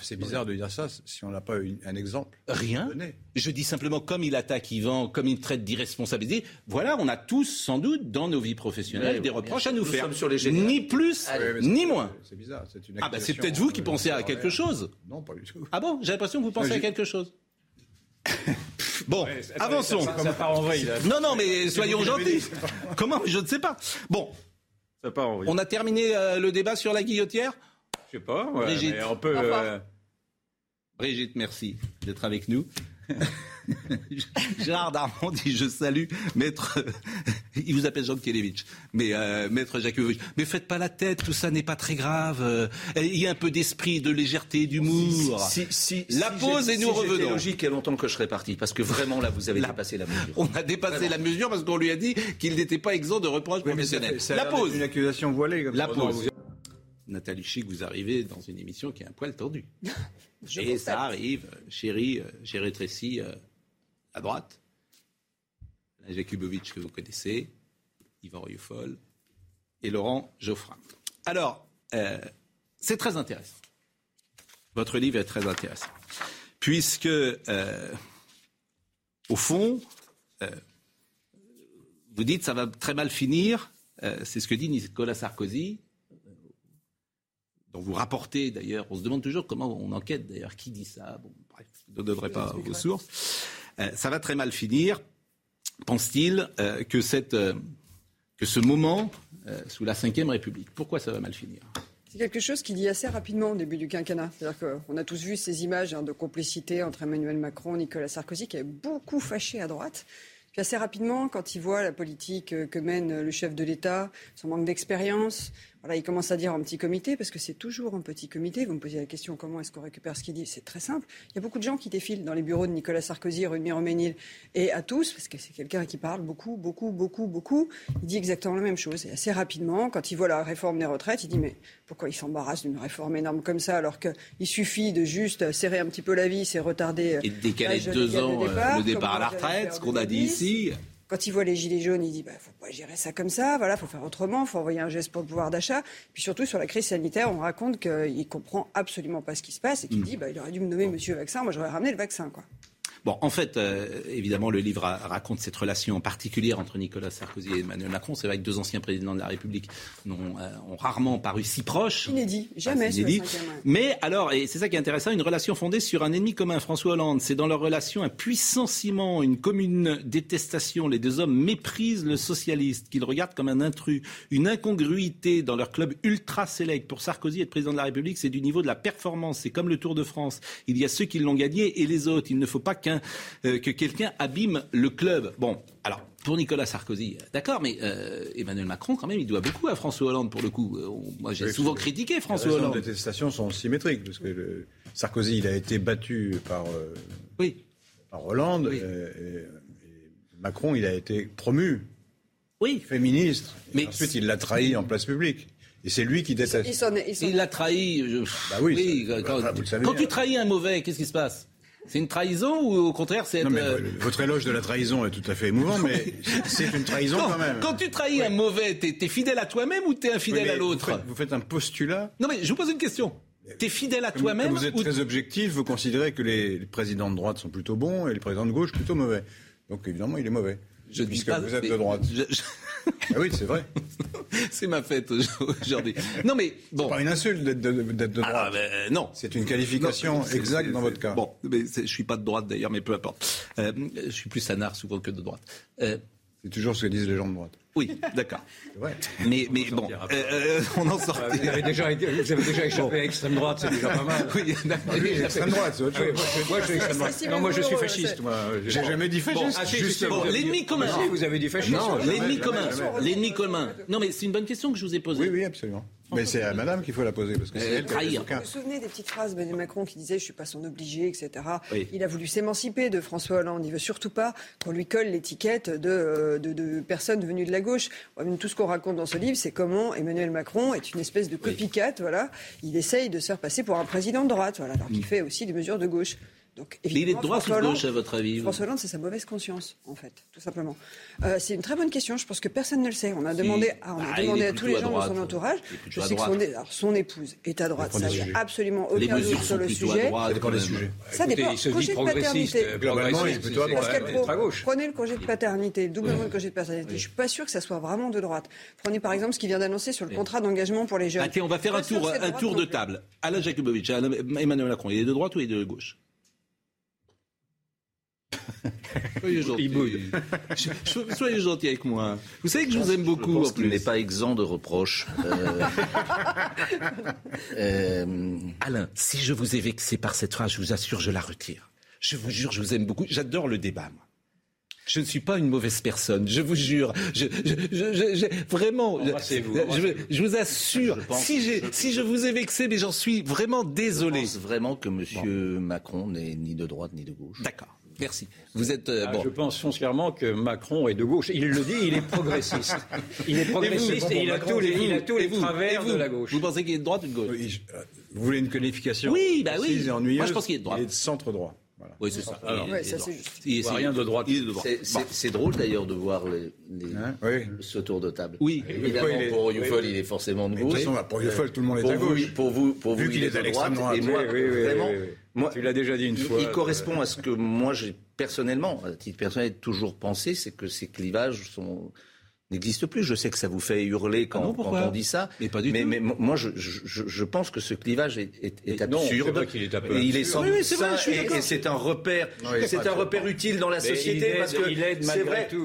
C'est bizarre de dire ça si on n'a pas une- un exemple. Rien. Je dis simplement, comme il attaque Yvan, comme il traite d'irresponsabilité, voilà, on a tous, sans doute, dans nos vies professionnelles, Oui, des reproches à nous faire. sur les. Ni plus, Allez, mais ni moins. C'est bizarre. Une Ah bah c'est peut-être vous qui euh, pensez à quelque chose. Non, pas du tout. Ah bon J'ai l'impression que vous pensez à quelque chose. bon, Ouais, avançons. Ça, ça part en vrille. là. Non, non, mais soyons gentils. Comment Je ne sais pas. Bon, Ça part en vrille. on a terminé euh, le débat sur la guillotière Je sais pas. ouais, Brigitte. mais on peut. Euh, Brigitte, merci d'être avec nous. Gérard Darmon dit je salue maître. Il vous appelle Jean Kelevitch, mais euh, maître Jakubowicz. Mais faites pas la tête, tout ça n'est pas très grave. Euh, Il y a un peu d'esprit, de légèreté, d'humour. Si, si, La si pause j'ai- et nous revenons. logique, il y a longtemps que je serais parti. Parce que vraiment, là, vous avez La- dépassé la mesure. On a dépassé la mesure parce qu'on lui a dit qu'il n'était pas exempt de reproches Oui, ça professionnels. ça La pause. Une accusation voilée. Comme La pause. Nathalie Chic, vous arrivez dans une émission qui est un poil Et ça arrive, chérie, euh, j'ai rétréci euh, à droite. Alain Jakubowicz que vous connaissez, Yvan Rieufol et Laurent Geoffrin. Alors, euh, c'est très intéressant. Votre livre est très intéressant. Puisque, euh, au fond, euh, vous dites ça va très mal finir. C'est ce que dit Nicolas Sarkozy, dont vous rapportez d'ailleurs. On se demande toujours comment on enquête d'ailleurs. Qui dit ça Bon, bref, je ne donnerai pas vos sources. Euh, ça va très mal finir. Pense-t-il euh, que, cette, euh, que ce moment euh, sous la Ve République, pourquoi ça va mal finir? C'est quelque chose qui dit assez rapidement au début du quinquennat. C'est-à-dire qu'on a tous vu ces images hein, de complicité entre Emmanuel Macron et Nicolas Sarkozy qui avaient beaucoup fâché à droite. Puis assez rapidement, quand il voit la politique que mène le chef de l'État, son manque d'expérience, voilà, il commence à dire en petit comité, parce que c'est toujours en petit comité. Vous me posez la question comment est-ce qu'on récupère ce qu'il dit? C'est très simple. Il y a beaucoup de gens qui défilent dans les bureaux de Nicolas Sarkozy, rue de Miroménil, et à tous, parce que c'est quelqu'un qui parle beaucoup, beaucoup, beaucoup, beaucoup. Il dit exactement la même chose. Et assez rapidement, quand il voit la réforme des retraites, il dit mais pourquoi il s'embarrasse d'une réforme énorme comme ça, alors qu'il suffit de juste serrer un petit peu la vis et retarder. Et décaler de deux ans euh, le départ à la retraite, ce qu'on a dit ici. Quand il voit les gilets jaunes, il dit bah, faut pas gérer ça comme ça, voilà, faut faire autrement, faut envoyer un geste pour le pouvoir d'achat. Puis surtout sur la crise sanitaire, on raconte qu'il comprend absolument pas ce qui se passe et qu'il Mm. dit bah, il aurait dû me nommer Monsieur Vaccin, moi j'aurais ramené le vaccin quoi. Bon, en fait, euh, évidemment, le livre ra- raconte cette relation particulière entre Nicolas Sarkozy et Emmanuel Macron. C'est vrai que deux anciens présidents de la République n'ont, euh, ont rarement paru si proches. Inédit, jamais inédit. Mais alors, et c'est ça qui est intéressant, une relation fondée sur un ennemi commun, François Hollande. C'est dans leur relation un puissant ciment, une commune détestation. Les deux hommes méprisent le socialiste, qu'ils regardent comme un intrus. Une incongruité dans leur club ultra sélect. Pour Sarkozy, être président de la République, c'est du niveau de la performance. C'est comme le Tour de France. Il y a ceux qui l'ont gagné et les autres. Il ne faut pas qu'un, euh, que quelqu'un abîme le club. Bon, alors, pour Nicolas Sarkozy, d'accord, mais euh, Emmanuel Macron, quand même, il doit beaucoup à François Hollande, pour le coup. Euh, Moi, j'ai Oui, souvent critiqué François Les Hollande. de détestation sont symétriques, parce que le- Sarkozy, il a été battu par, euh, par Hollande, euh, et, et Macron, il a été promu. Oui. Fait ministre. Mais ensuite, il l'a trahi en place publique. Et c'est lui qui déteste. Il l'a trahi. je- Bah oui, ça- quand, enfin, vous le savez quand bien. tu trahis un mauvais, qu'est-ce qui se passe? C'est une trahison ou au contraire c'est être, euh, votre éloge de la trahison est tout à fait émouvant, mais c'est une trahison quand, quand même. quand tu trahis un mauvais, t'es es fidèle à toi-même ou t'es infidèle Oui, à l'autre? vous faites, vous faites un postulat. Non mais je vous pose une question. T'es fidèle à toi-même vous êtes ou- très objectif, vous considérez que les, les présidents de droite sont plutôt bons et les présidents de gauche plutôt mauvais. Donc évidemment, il est mauvais. Je dis puisque pas- vous êtes de droite. je- je- Ah oui, c'est vrai. c'est ma fête aujourd'hui. Non mais bon. C'est pas une insulte d'être de, d'être de droite. Ah, ben, euh, non. C'est une qualification Non, c'est- exacte c'est- dans votre cas. Bon, mais je suis pas de droite d'ailleurs, mais peu importe. Euh, je suis plus anard souvent que de droite. Euh, c'est toujours ce que disent les gens de droite. Oui, d'accord. Mais, mais bon, euh, euh, on en sort. Vous avez déjà, été- vous avez déjà échappé à l'extrême droite, c'est déjà pas mal. Oui, d'accord. Lui, il est extrême droite, c'est autre Ah chose. moi, je, moi, je Non, moi, je suis fasciste. Moi, J'ai jamais dit fasciste. Ah, bon, l'ennemi commun. Si, vous avez dit fasciste. Non, L'ennemi commun. L'ennemi commun. Non, mais c'est une bonne question que je vous ai posée. Oui, oui, absolument. Mais c'est à madame qu'il faut la poser, parce que c'est Euh, elle qui. Vous vous souvenez des petites phrases d'Emmanuel Macron qui disait je suis pas son obligé, etc. Oui. Il a voulu s'émanciper de François Hollande. Il veut surtout pas qu'on lui colle l'étiquette de, euh, de, de personne venue de la gauche. Tout ce qu'on raconte dans ce livre, c'est comment Emmanuel Macron est une espèce de copycat. Voilà, il essaye de se faire passer pour un président de droite. Voilà, alors qu'il fait aussi des mesures de gauche. Donc, Mais il est de droite ou François de Hollande- gauche, à votre avis François Hollande, c'est sa mauvaise conscience, en fait, tout simplement. Euh, c'est une très bonne question. Je pense que personne ne le sait. On a Si. demandé, ah, on a Ah, il demandé est à tous plutôt les gens de son entourage. Je sais que son, droite. alors, son épouse est à droite. Ça, a absolument aucun doute sont sur le sujet. droite. Ça dépend des sujets. Ça Écoutez, dépend. il se Congé dit de paternité. Globalement, il est plutôt à droite. prenez le congé de paternité, le doublement de congé de paternité. Je ne suis pas sûr que ça soit vraiment de droite. Prenez par exemple ce qu'il vient d'annoncer sur le contrat d'engagement pour les jeunes. On va faire un tour, de table. Alain Jakubovic, Alain- Emmanuel Macron, il est de droite ou il est de gauche? Soyez gentil. Je- je- Soyez gentil avec moi. Vous savez que je vous aime beaucoup. Je pense en n'est pas exempt de reproches. Euh, euh, Alain, si je vous ai vexé par cette phrase, je vous assure, je la retire. Je vous jure, je vous aime beaucoup. J'adore le débat, moi. Je ne suis pas une mauvaise personne, je vous jure. Je, je- je- je- je- vraiment, je, je- je vous assure, Je pense- si, je vous ai vexé, mais j'en suis vraiment je désolé. pense vraiment que M. Macron n'est ni de droite ni de gauche. D'accord, merci. Vous êtes euh, Ah, bon. Je pense foncièrement que Macron est de gauche. Il le dit, il est progressiste. Il est progressiste et, il, a tous les, il a tous les travers vous de la gauche. Vous pensez qu'il est de droite ou de gauche? Oui, je- euh, Vous voulez une qualification Oui, bah oui. précise et ennuyeuse Moi, je pense qu'il est de droite. Il est de centre droit. Voilà. Oui, c'est ça. Alors, ouais, ça. Il- voit c'est- rien de droite. C'est- drôle d'ailleurs de voir les, les- Hein oui. ce tour de table. Oui. Évidemment, est- pour oui, Youfol, oui. il est forcément de Mais de toute gauche. façon, pour Youfol, tout le monde est pour à vous, gauche. Pour vous, pour Vu vous, qu'il il est de l'extrême droite. Et moi, Oui, oui, oui, vraiment, oui, oui. moi, Tu l'as déjà dit une il- fois. Il correspond à ce que moi, j'ai personnellement, à titre personnel, toujours pensé, c'est que ces clivages sont n'existent plus. Je sais que ça vous fait hurler quand, Ah non, quand on dit ça, Mais pas du mais, tout. mais moi, je, je, je- je pense que ce clivage est, est- est Mais non, absurde. c'est vrai qu'il est un peu et il est sans Oui, c'est vrai, et- et un repère, c'est un utile dans la société aide- parce que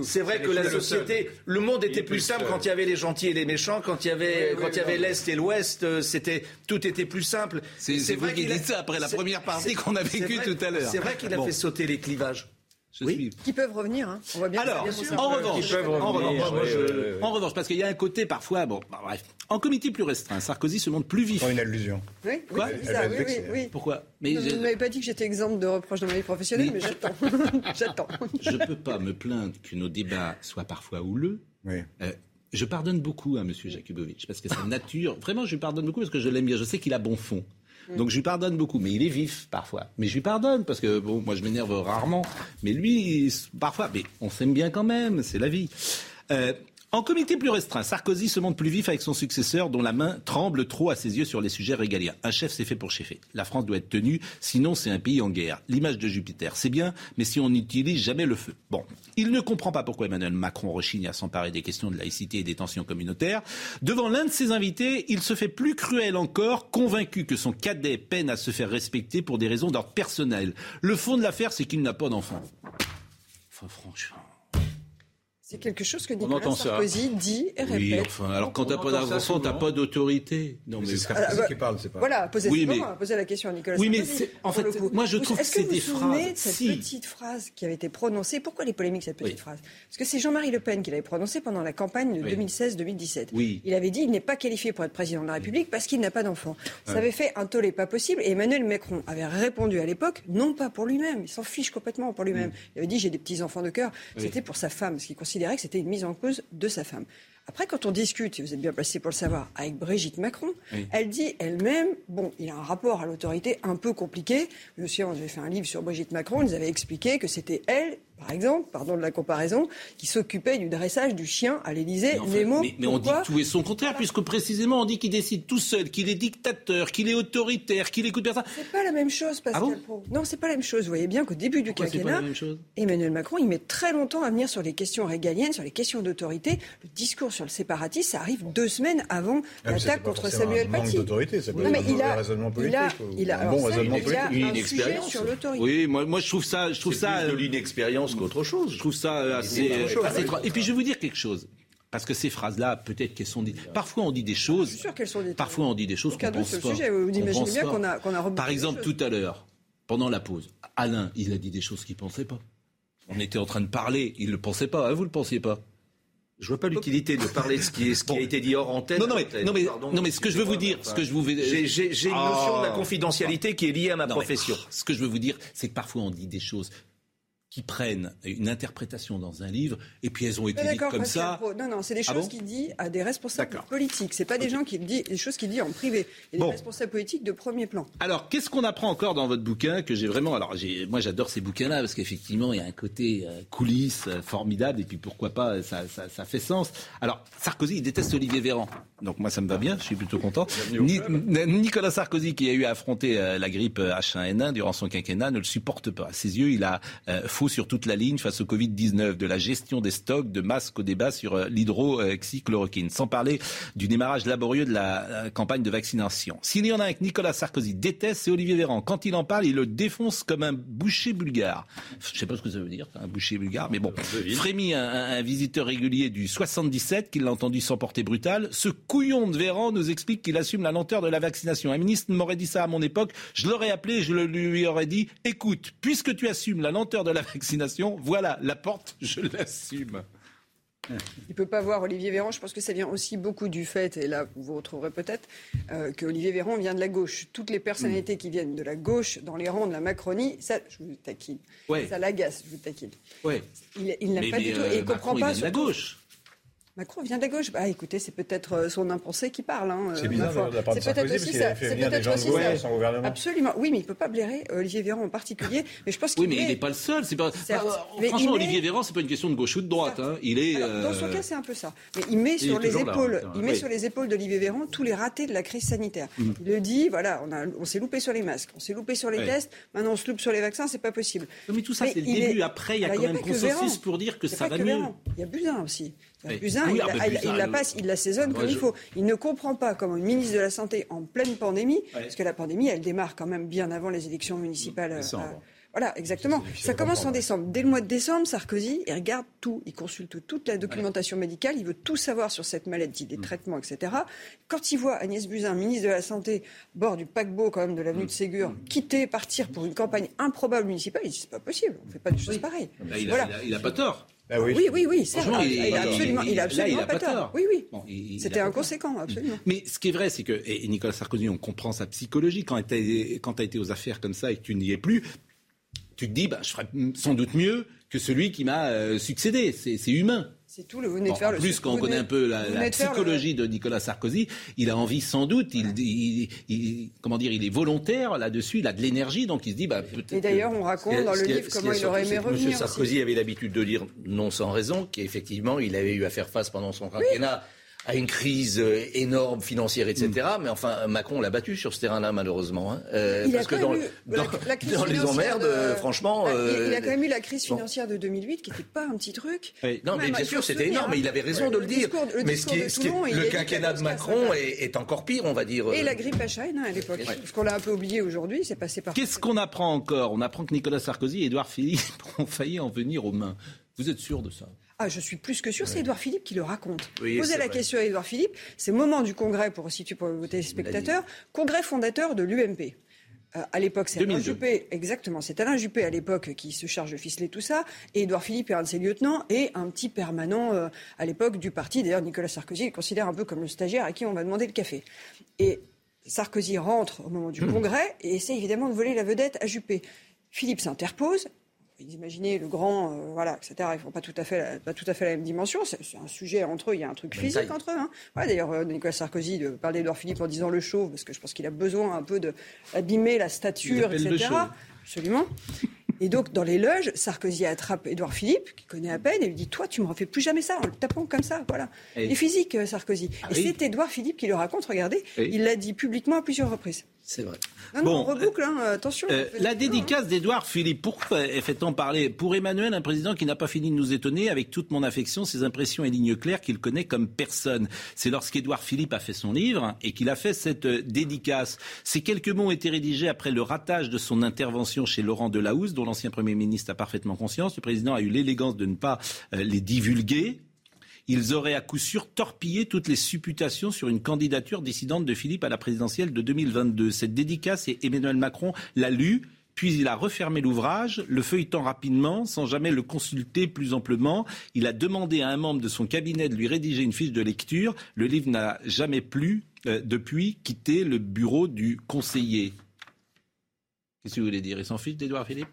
c'est vrai, c'est que la le société, le monde était plus plus simple quand il y avait les gentils et les méchants, quand il y avait, quand il y avait l'est et l'ouest, euh, c'était tout était plus simple. C'est vrai qui qu'il a- dites ça après la première partie qu'on a vécue tout à l'heure. C'est vrai qu'il a fait sauter les clivages. Je oui. suis- Qui peuvent revenir. Hein. On voit bien. Alors, en revanche, en revanche, moi, je- en revanche, parce qu'il y a un côté parfois, bon, bah, bref, en comité plus restreint, Sarkozy se montre plus vif. une allusion. Oui, oui, Quoi ça, oui, oui, oui. Pourquoi Mais Non, je- Vous ne m'avez pas dit que j'étais exempt de reproches dans ma vie professionnelle, mais, Mais- j'attends. j'attends. je ne peux pas me plaindre que nos débats soient parfois houleux. Euh, je pardonne beaucoup à M. Jakubowicz, parce que sa nature, vraiment, je lui pardonne beaucoup parce que je l'aime bien. Je sais qu'il a bon fond. Donc je lui pardonne beaucoup, mais il est vif parfois. Mais je lui pardonne parce que bon, moi je m'énerve rarement, mais lui parfois, mais on s'aime bien quand même, c'est la vie. Euh, en comité plus restreint, Sarkozy se montre plus vif avec son successeur dont la main tremble trop à ses yeux sur les sujets régaliens. Un chef, c'est fait pour chefer. La France doit être tenue, sinon c'est un pays en guerre. L'image de Jupiter, c'est bien, mais si on n'utilise jamais le feu. Bon, il ne comprend pas pourquoi Emmanuel Macron rechigne à s'emparer des questions de laïcité et des tensions communautaires. Devant l'un de ses invités, il se fait plus cruel encore, convaincu que son cadet peine à se faire respecter pour des raisons d'ordre personnel. Le fond de l'affaire, c'est qu'il n'a pas d'enfant. Enfin, franchement. C'est quelque chose que On Nicolas entend ça. Sarkozy dit et répète. Oui, enfin, alors quand t'as pas d'enfant, t'as pas d'autorité. Non, mais, Ah, bah, Voilà, posez, Oui, c'est mais- moi, posez la question à Nicolas Oui, mais Sarkozy. c'est- en fait, moi, je Vous- trouve que Est-ce c'est vous vous des souvenez phrases- de cette Si. petite phrase qui avait été prononcée? Pourquoi les polémiques, cette petite phrase? Parce que c'est Jean-Marie Le Pen qui l'avait prononcée pendant la campagne de Oui. 2016-2017. Oui. Il avait dit il n'est pas qualifié pour être président de la République parce qu'il n'a pas d'enfant. Ça Ouais. avait fait un tollé pas possible. Et Emmanuel Macron avait répondu à l'époque, non pas pour lui-même, il s'en fiche complètement pour lui-même. Il avait dit j'ai des petits enfants de cœur. Oui. C'était pour sa femme, parce qu'il considérait que c'était une mise en cause de sa femme. Après, quand on discute, et vous êtes bien placé pour le savoir, avec Brigitte Macron, Oui. elle dit elle-même, bon, il a un rapport à l'autorité un peu compliqué. Je me souviens, on avait fait un livre sur Brigitte Macron, nous avait expliqué que c'était elle, par exemple, pardon de la comparaison, qui s'occupait du dressage du chien à l'Élysée. Mais, enfin, mais- mais on dit tout et son contraire, puisque précisément on dit qu'il décide tout seul, qu'il est dictateur, qu'il est autoritaire, qu'il écoute personne. C'est pas la même chose, Pascal Ah bon Pro. Non, c'est pas la même chose. Vous voyez bien qu'au début du Pourquoi quinquennat, Emmanuel Macron, il met très longtemps à venir sur les questions régaliennes, sur les questions d'autorité. Le discours sur le séparatisme, ça arrive deux semaines avant Ah, l'attaque contre Samuel manque Paty. d'autorité, ça peut Non, être mais un il a, raisonnement il a, politique, ou il a, un alors bon ça, raisonnement il a politique. un Une sujet expérience. sur l'autorité. Oui, moi, moi je trouve ça, je trouve ça, de euh, qu'autre chose. Je trouve ça euh, assez, chose. assez. Et puis je vais vous dire quelque chose. Parce que ces phrases-là, peut-être qu'elles sont dites. Parfois, on dit des choses. Je suis sûr qu'elles sont des Parfois, on dit des choses qu'on pense sur le pas. sujet. Vous qu'on imaginez pense bien qu'on a- qu'on a Par exemple, tout à l'heure, pendant la pause, Alain, il a dit des choses qu'il pensait pas. On était en train de parler, il le pensait pas. hein, vous le pensiez pas Je vois pas l'utilité de parler de ce qui, est, ce qui a été dit hors antenne. Non, non, mais, Antenne, non, mais, pardon. non, mais ce que je veux vous dire, ce que je vous vais- J'ai une Ah. notion de la confidentialité qui est liée à ma Non, mais, profession. ah, ce que je veux vous dire, c'est que parfois on dit des choses qui prennent une interprétation dans un livre et puis elles ont été Mais dites comme ça. Pro. Non, non, c'est des Ah choses bon qu'il dit à des responsables politiques. C'est pas des gens qui le disent, des choses qu'il dit en privé. Il y a Bon. des responsables politiques de premier plan. Alors, qu'est-ce qu'on apprend encore dans votre bouquin que j'ai vraiment Alors, moi, j'adore ces bouquins-là parce qu'effectivement, il y a un côté euh, coulisses euh, formidable et puis pourquoi pas, euh, ça, ça, ça fait sens. Alors, Sarkozy, il déteste Olivier Véran, donc moi, ça me va bien, je suis plutôt content. Ni- Nicolas Sarkozy, qui a eu à affronter euh, la grippe euh, H1N1 durant son quinquennat, ne le supporte pas. À ses yeux, il a euh, faux sur toute la ligne face au Covid-19, de la gestion des stocks, de masques au débat sur euh, l'hydroxychloroquine, sans parler du démarrage laborieux de la euh, campagne de vaccination. S'il y en a un que Nicolas Sarkozy déteste, c'est Olivier Véran. Quand il en parle, il le défonce comme un boucher bulgare. Je sais pas ce que ça veut dire, un boucher bulgare, mais bon. Frémy, un, un- un visiteur régulier du 77, qui l'a entendu s'emporter brutal, ce couillon de Véran nous explique qu'il assume la lenteur de la vaccination. Un ministre m'aurait dit ça à mon époque, je l'aurais appelé, je le- lui aurais dit, écoute, puisque tu assumes la lenteur de la vaccination, voilà, la porte, je l'assume. Il peut pas voir Olivier Véran. Je pense que ça vient aussi beaucoup du fait, et là vous vous retrouverez peut-être, euh, que Olivier Véran vient de la gauche. Toutes les personnalités qui viennent de la gauche dans les rangs de la Macronie, ça, je vous taquine. Ouais. Ça l'agace, je vous taquine. Ouais. Il, Mais- pas mais, du tout euh, et il Macron, comprend il pas. vient de la gauche. Macron vient de la gauche. Bah écoutez, c'est peut-être euh, son impensé qui parle. hein, C'est euh, bizarre, de la part de C'est peut-être Sarkozy, aussi parce qu'il ça. avait fait C'est venir des peut-être gens de aussi gauche son gouvernement. Absolument. Oui, mais il peut pas blairer euh, Olivier Véran en particulier. Mais je pense qu'il Oui, mais il est- n'est pas le seul. C'est pas. Ah, franchement, Olivier Véran, c'est pas une question de gauche ou de droite. hein. Il est. Alors, dans son cas, c'est un peu ça. Mais il met Il sur les épaules, il met Oui. sur les épaules d'Olivier Véran tous les ratés de la crise sanitaire. Mm. Il le dit, voilà, on, a, on s'est loupé sur les masques, on s'est loupé sur les tests, maintenant on se loupe sur les vaccins, c'est pas possible. Mais tout ça, c'est le début. Après, il y a Alors, quand même consensus pour dire que ça va mieux. Il y a Buzyn aussi. Buzyn, Ah oui, il, ah la- il- Buzyn, il la passe, il l'assaisonne comme il faut. Il ne comprend pas comment une ministre de la Santé en pleine pandémie, Ouais. parce que la pandémie, elle démarre quand même bien avant les élections municipales. euh, Décembre. Voilà, exactement. Ça commence en décembre. Dès le mois de décembre, Sarkozy, il regarde tout. Il consulte toute la documentation médicale. Il veut tout savoir sur cette maladie, des Mm. traitements, etc. Quand il voit Agnès Buzyn, ministre de la Santé, bord du paquebot quand même de l'avenue de Ségur, quitter, partir pour une campagne improbable municipale, il dit c'est pas possible. On fait pas des choses pareilles. Là, il, a, Voilà. il a- il a pas tort. Oui, oui, oui. Franchement, il, il- a absolument, il- il a là, absolument il a pas, tort. tort. Oui, oui. Bon, C'était inconséquent, absolument. Mais ce qui est vrai, c'est que, et Nicolas Sarkozy, on comprend sa psychologie, quand tu as, été aux affaires comme ça et que tu n'y es plus, tu te dis, bah, je ferais sans doute mieux que celui qui m'a euh, succédé. C'est humain. C'est tout, le vous venez Bon, de faire en le plus, quand on connaît un peu la, le- psychologie de Nicolas Sarkozy, il a envie sans doute, il, il- il- comment dire, il est volontaire là-dessus, il a de l'énergie, donc il se dit, bah, peut-être. Et d'ailleurs, on raconte dans le livre comment il aurait aimé revenir. M. Sarkozy aussi. avait l'habitude de dire, non sans raison, qu'effectivement, il avait eu à faire face pendant son quinquennat à une crise euh, énorme financière, etc. Mm. Mais enfin, Macron l'a battu sur ce terrain-là, malheureusement. hein. Euh, Il a parce que dans, même eu la- dans- la crise dans les emmerdes, de- euh, franchement... Bah, il- euh, il a quand même eu la crise bon. financière de 2008 qui n'était pas un petit truc. Non, mais bien sûr, c'était énorme, mais il avait raison Ouais, de le dire. discours- le mais ce discours qui de est, ce qui est- Toulon, il le quinquennat de Macron est, est encore pire, on va dire. Et la grippe H1N1 à l'époque. Ce qu'on a un peu oublié aujourd'hui, c'est passé par. Qu'est-ce qu'on apprend encore? On apprend que Nicolas Sarkozy et Édouard Philippe ont failli en venir aux mains. Vous êtes sûr de ça? Ah, je suis plus que sûr, c'est Édouard Philippe qui le raconte. Oui, Posez la vrai. question à Édouard Philippe. C'est moment du congrès, pour situer pour vos téléspectateurs, congrès fondateur de l'UMP. Euh, à l'époque, c'est Alain 2002. Juppé, exactement. C'est Alain Juppé à l'époque qui se charge de ficeler tout ça. Et Édouard Philippe est un de ses lieutenants et un petit permanent euh, à l'époque du parti. D'ailleurs, Nicolas Sarkozy le considère un peu comme le stagiaire à qui on va demander le café. Et Sarkozy rentre au moment du congrès et essaie évidemment de voler la vedette à Juppé. Philippe s'interpose. Vous imaginez le grand, euh, voilà, etc. Ils font pas tout à fait, la, pas tout à fait la même dimension. C'est c'est un sujet entre eux. Il y a un truc Même physique taille. entre eux. Hein. Ouais, D'ailleurs, euh, Nicolas Sarkozy de parler d'Edouard Philippe en disant le chauve, parce que je pense qu'il a besoin un peu de abîmer la stature, etc. Absolument. Et donc, dans les loges, Sarkozy attrape Édouard Philippe, qui connaît à peine, et lui dit Toi, tu me refais plus jamais ça, en le tapant comme ça. Voilà. Et- Il est physique, euh, Sarkozy. Ah et oui. c'est Édouard Philippe qui le raconte, regardez. Il l'a dit publiquement à plusieurs reprises. C'est vrai. Non, Bon, non, on reboucle, hein, attention. Euh, la attention, hein. dédicace d'Édouard Philippe, pourquoi fait-on parler Pour Emmanuel, un président qui n'a pas fini de nous étonner, avec toute mon affection, ses impressions et lignes claires qu'il connaît comme personne? C'est lorsqu'Édouard Philippe a fait son livre et qu'il a fait cette euh, dédicace. Ces quelques mots ont été rédigés après le ratage de son intervention chez Laurent Delahousse, dont l'ancien Premier ministre a parfaitement conscience. Le président a eu l'élégance de ne pas euh, les divulguer. Ils auraient à coup sûr torpillé toutes les supputations sur une candidature dissidente de Philippe à la présidentielle de 2022. Cette dédicace, et Emmanuel Macron l'a lu, puis il a refermé l'ouvrage, le feuilletant rapidement, sans jamais le consulter plus amplement. Il a demandé à un membre de son cabinet de lui rédiger une fiche de lecture. Le livre n'a jamais plus, euh, depuis, quitté le bureau du conseiller. Qu'est-ce que vous voulez dire? Il s'en fiche d'Édouard Philippe?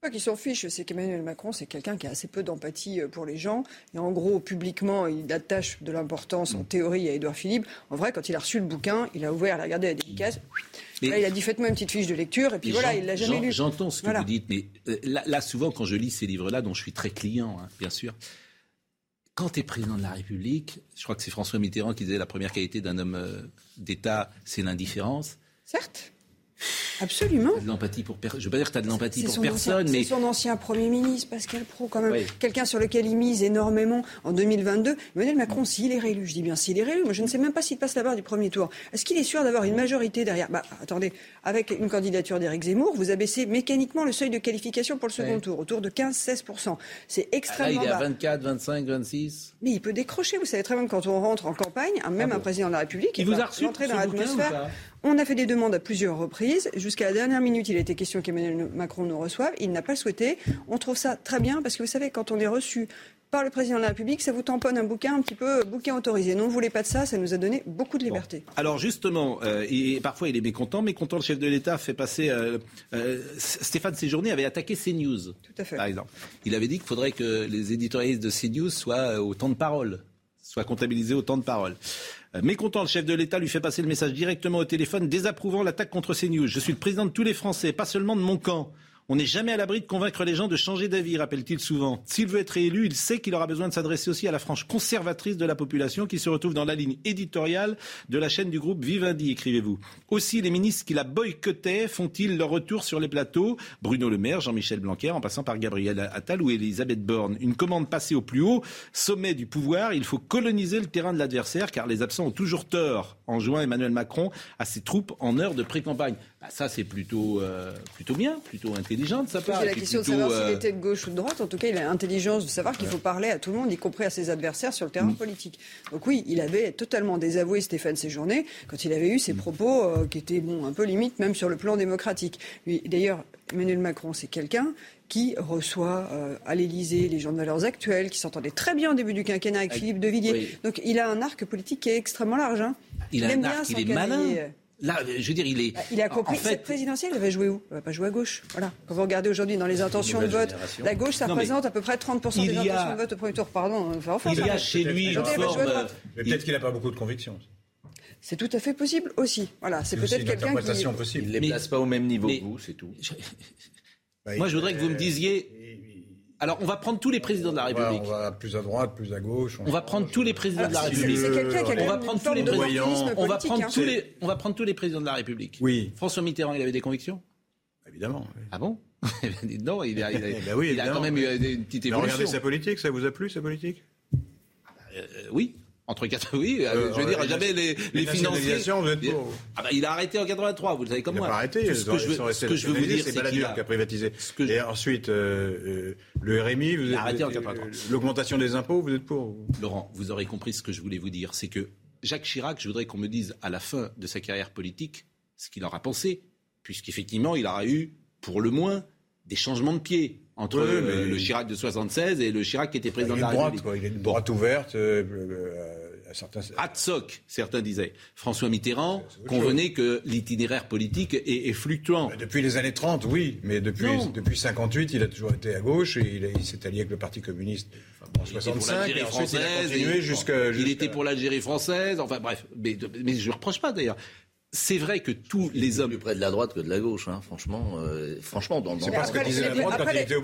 Pas qu'il s'en fiche, c'est qu'Emmanuel Macron, c'est quelqu'un qui a assez peu d'empathie euh, pour les gens. Et en gros, publiquement, il attache de l'importance en théorie à Édouard Philippe. En vrai, quand il a reçu le bouquin, il a ouvert, il a regardé la dédicace. Mais- Là, il a dit faites-moi une petite fiche de lecture. Et puis voilà, il l'a jamais lu. J'entends ce que Voilà. vous dites, mais euh, là, là, souvent, quand je lis ces livres-là, dont je suis très client, hein, bien sûr, quand tu es président de la République, je crois que c'est François Mitterrand qui disait la première qualité d'un homme euh, d'État, c'est l'indifférence. Certes. Absolument. T'as de l'empathie pour personne. Je veux pas dire que tu as de l'empathie pour son personne, ancien- mais C'est son ancien Premier ministre, Pascal Pro, quand même. Oui. Quelqu'un sur lequel il mise énormément en 2022. Emmanuel Macron, s'il est réélu, je dis bien s'il est réélu, moi je ne sais même pas s'il passe la barre du premier tour. Est-ce qu'il est sûr d'avoir une majorité derrière? Bah attendez, avec une candidature d'Éric Zemmour, vous abaissez mécaniquement le seuil de qualification pour le second tour, autour de 15-16%. C'est Ah, là, il extrêmement est à bas. 24, 25, 26. Mais il peut décrocher, vous savez très bien que quand on rentre en campagne, un- même Ah un président de la République, Il va vous a reçu dans l'atmosphère. On a fait des demandes à plusieurs reprises. Jusqu'à la dernière minute, il a été question qu'Emmanuel Macron nous reçoive. Il n'a pas le souhaité. On trouve ça très bien parce que vous savez, quand on est reçu par le président de la République, ça vous tamponne un bouquin un petit peu euh, bouquin autorisé. Non, on ne voulait pas de ça. Ça nous a donné beaucoup de liberté. Alors justement, euh, et parfois il est mécontent, mécontent le chef de l'État fait passer... euh, euh, Stéphane Séjourné avait attaqué CNews, Tout à fait. par exemple. Il avait dit qu'il faudrait que les éditorialistes de CNews soient euh, au temps de parole, soient comptabilisés au temps de parole. Euh, Mécontent, le chef de l'État lui fait passer le message directement au téléphone, désapprouvant l'attaque contre CNews. Je suis le président de tous les Français, pas seulement de mon camp. On n'est jamais à l'abri de convaincre les gens de changer d'avis, rappelle-t-il souvent. S'il veut être réélu, il sait qu'il aura besoin de s'adresser aussi à la frange conservatrice de la population qui se retrouve dans la ligne éditoriale de la chaîne du groupe Vivendi, écrivez-vous. Aussi, les ministres qui la boycottaient font-ils leur retour sur les plateaux? Bruno Le Maire, Jean-Michel Blanquer, en passant par Gabriel Attal ou Elisabeth Borne. Une commande passée au plus haut sommet du pouvoir. Il faut coloniser le terrain de l'adversaire car les absents ont toujours tort, en jouant Emmanuel Macron à ses troupes en heure de pré-campagne. Bah, ça, c'est plutôt, euh, plutôt bien, plutôt intelligent de sa part. C'est la question de savoir euh, s'il était de gauche ou de droite. En tout cas, il a l'intelligence de savoir qu'il faut parler à tout le monde, y compris à ses adversaires sur le terrain politique. Donc oui, il avait totalement désavoué Stéphane Séjourné quand il avait eu ces propos euh, qui étaient bon, un peu limite, même sur le plan démocratique. D'ailleurs, Emmanuel Macron, c'est quelqu'un qui reçoit euh, à l'Élysée les gens de valeurs actuelles, qui s'entendait très bien au début du quinquennat avec Philippe de Villiers. oui. Donc il a un arc politique qui est extrêmement large. hein. Il a aime un bien arc, il est malin. Là, je veux dire, il est. Bah, Il a compris En que fait, cette présidentielle, elle va jouer où? Elle va pas jouer à gauche. Voilà. Quand vous regardez aujourd'hui dans les intentions de vote, génération. la gauche, ça Non, représente à peu près 30% il des a- intentions de vote au premier tour. Pardon. Enfin, enfin, Il y a chez lui une à forme. droite. Mais peut-être qu'il n'a pas beaucoup de convictions. C'est tout à fait possible aussi. Voilà, c'est peut-être quelqu'un qui. possible. Il les Mais- place pas au même niveau mais- que vous, c'est tout. Moi, je voudrais que vous me disiez. Alors, on va prendre tous les présidents de la République. on va plus à droite, plus à gauche. On va prendre tous les présidents de la c'est- République. c'est quelqu'un qui a quand On va prendre tous les présidents. On va prendre hein. tous les. On va prendre tous les présidents de la République. Oui. François Mitterrand, il avait des convictions? Évidemment. Ah bon? Non, il a, il a- Eh ben oui, il a quand même eu une petite Mais évolution. regardez sa politique, ça vous a plu, sa politique? Euh, oui. Entre quatre, oui, euh, je veux dire, jamais les, les les financiers. nationalisations, vous êtes pour. Ah bah, il a arrêté en 83, vous le savez comme Il moi. pas arrêté, Tout ils ce que je veux, ce que je veux vous dire, c'est Balladur a, qui a privatisé. que je- Et ensuite, euh, euh, le RMI, vous Il a êtes- arrêté en euh, 83. L'augmentation des impôts, vous êtes pour Laurent, vous aurez compris ce que je voulais vous dire, c'est que Jacques Chirac, je voudrais qu'on me dise à la fin de sa carrière politique ce qu'il aura pensé, puisqu'effectivement, il aura eu, pour le moins, des changements de pied entre Oui, mais- le Chirac de 76 et le Chirac qui était Il président de la droite, République. quoi. Il est de droite ouverte. euh, certains... Certains disaient. François Mitterrand convenait que l'itinéraire politique est, est fluctuant. Depuis les années 30, oui, mais depuis, Non. depuis 58, il a toujours été à gauche et il, s'est allié avec le Parti communiste en Il était pour 65 l'Algérie et ensuite il a française, continué et- jusqu'à... Il était pour l'Algérie française, enfin bref. Mais, mais je ne reproche pas d'ailleurs. C'est vrai que tous les hommes. Plus près de la droite que de la gauche, hein, franchement. euh, franchement, dans, C'est pas ce que disait la les- droite quand il était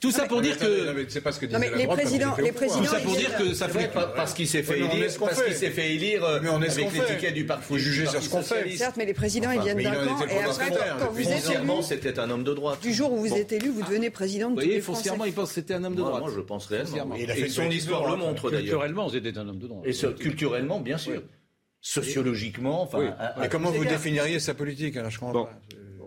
tout ça pour dire que. C'est pas ce que Non, disait mais la les droite quand il présidents- était au les pouvoir. Tout présidents, ça pour dire que ça fait. pas- parce qu'il s'est fait élire, parce qu'il s'est fait élire euh, Mais on est ce avec tickets du Parti Faut juger sur ce qu'on fait. Certes, mais les présidents, ils viennent d'un camp. Et après, quand vous êtes Foncièrement, élu, c'était un homme de droite. du jour où vous êtes élu, vous devenez président de tous les Français. foncièrement, il pense que c'était un homme de Moi, droite. moi, je pense réellement. Et son histoire le montre d'ailleurs. Culturellement, c'était un homme de droite. Et culturellement, bien sûr. Sociologiquement, enfin. Oui. Mais comment vous définiriez sa politique alors je comprends Bon. pas.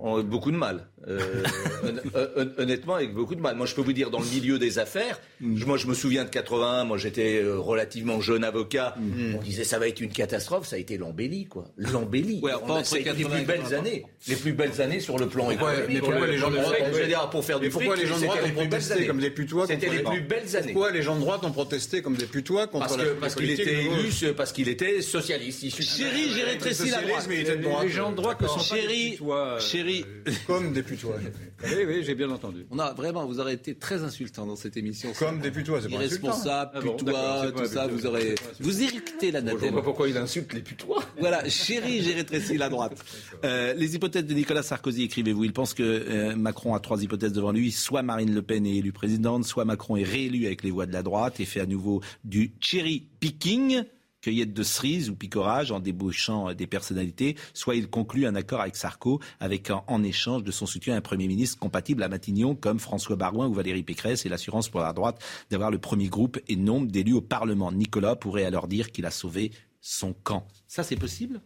On a beaucoup de mal. Euh, hon- hon- honnêtement, avec beaucoup de mal. Moi, je peux vous dire, dans le milieu des affaires, je- moi, je me souviens de 81, moi, j'étais euh, relativement jeune avocat. On disait, ça va être une catastrophe. Ça a été l'embellie, quoi. L'embellie. Ouais, On a- entre ça a été les 80 et plus belles 80. années. Les plus belles années sur le plan économique. mais pourquoi les gens de droite ont- dire, pour faire Mais du pourquoi fric, les gens de c'était droite les ont plus belles protesté comme des putois C'était contre les les- plus belles années. Pourquoi les gens de droite ont protesté comme des putois contre Parce la parce qu'il était élu, parce qu'il était socialiste. Chérie, j'ai rétréci la droite. Les gens de droite sont pas des Chérie, putois, euh, chérie. Comme des putois. Oui, oui, j'ai bien entendu. On a vraiment, vous aurez été très insultant dans cette émission. Comme des putois, c'est pas insultant. Irresponsable, Ah bon, putois, tout ça, vous aurez. Vous irritez la Je vois nature. pas pourquoi il insulte les putois. Voilà, chérie, j'ai rétréci la droite. Euh, les hypothèses de Nicolas Sarkozy, écrivez-vous. Il pense que euh, Macron a trois hypothèses devant lui. Soit Marine Le Pen est élue présidente, soit Macron est réélu avec les voix de la droite et fait à nouveau du cherry picking, cueillette de cerises ou picorage en débauchant euh, des personnalités, soit il conclut un accord avec Sarko avec en, échange de son soutien un Premier ministre compatible à Matignon comme François Barouin ou Valérie Pécresse et l'assurance pour la droite d'avoir le premier groupe et nombre d'élus au Parlement. Nicolas pourrait alors dire qu'il a sauvé son camp. Ça, c'est possible?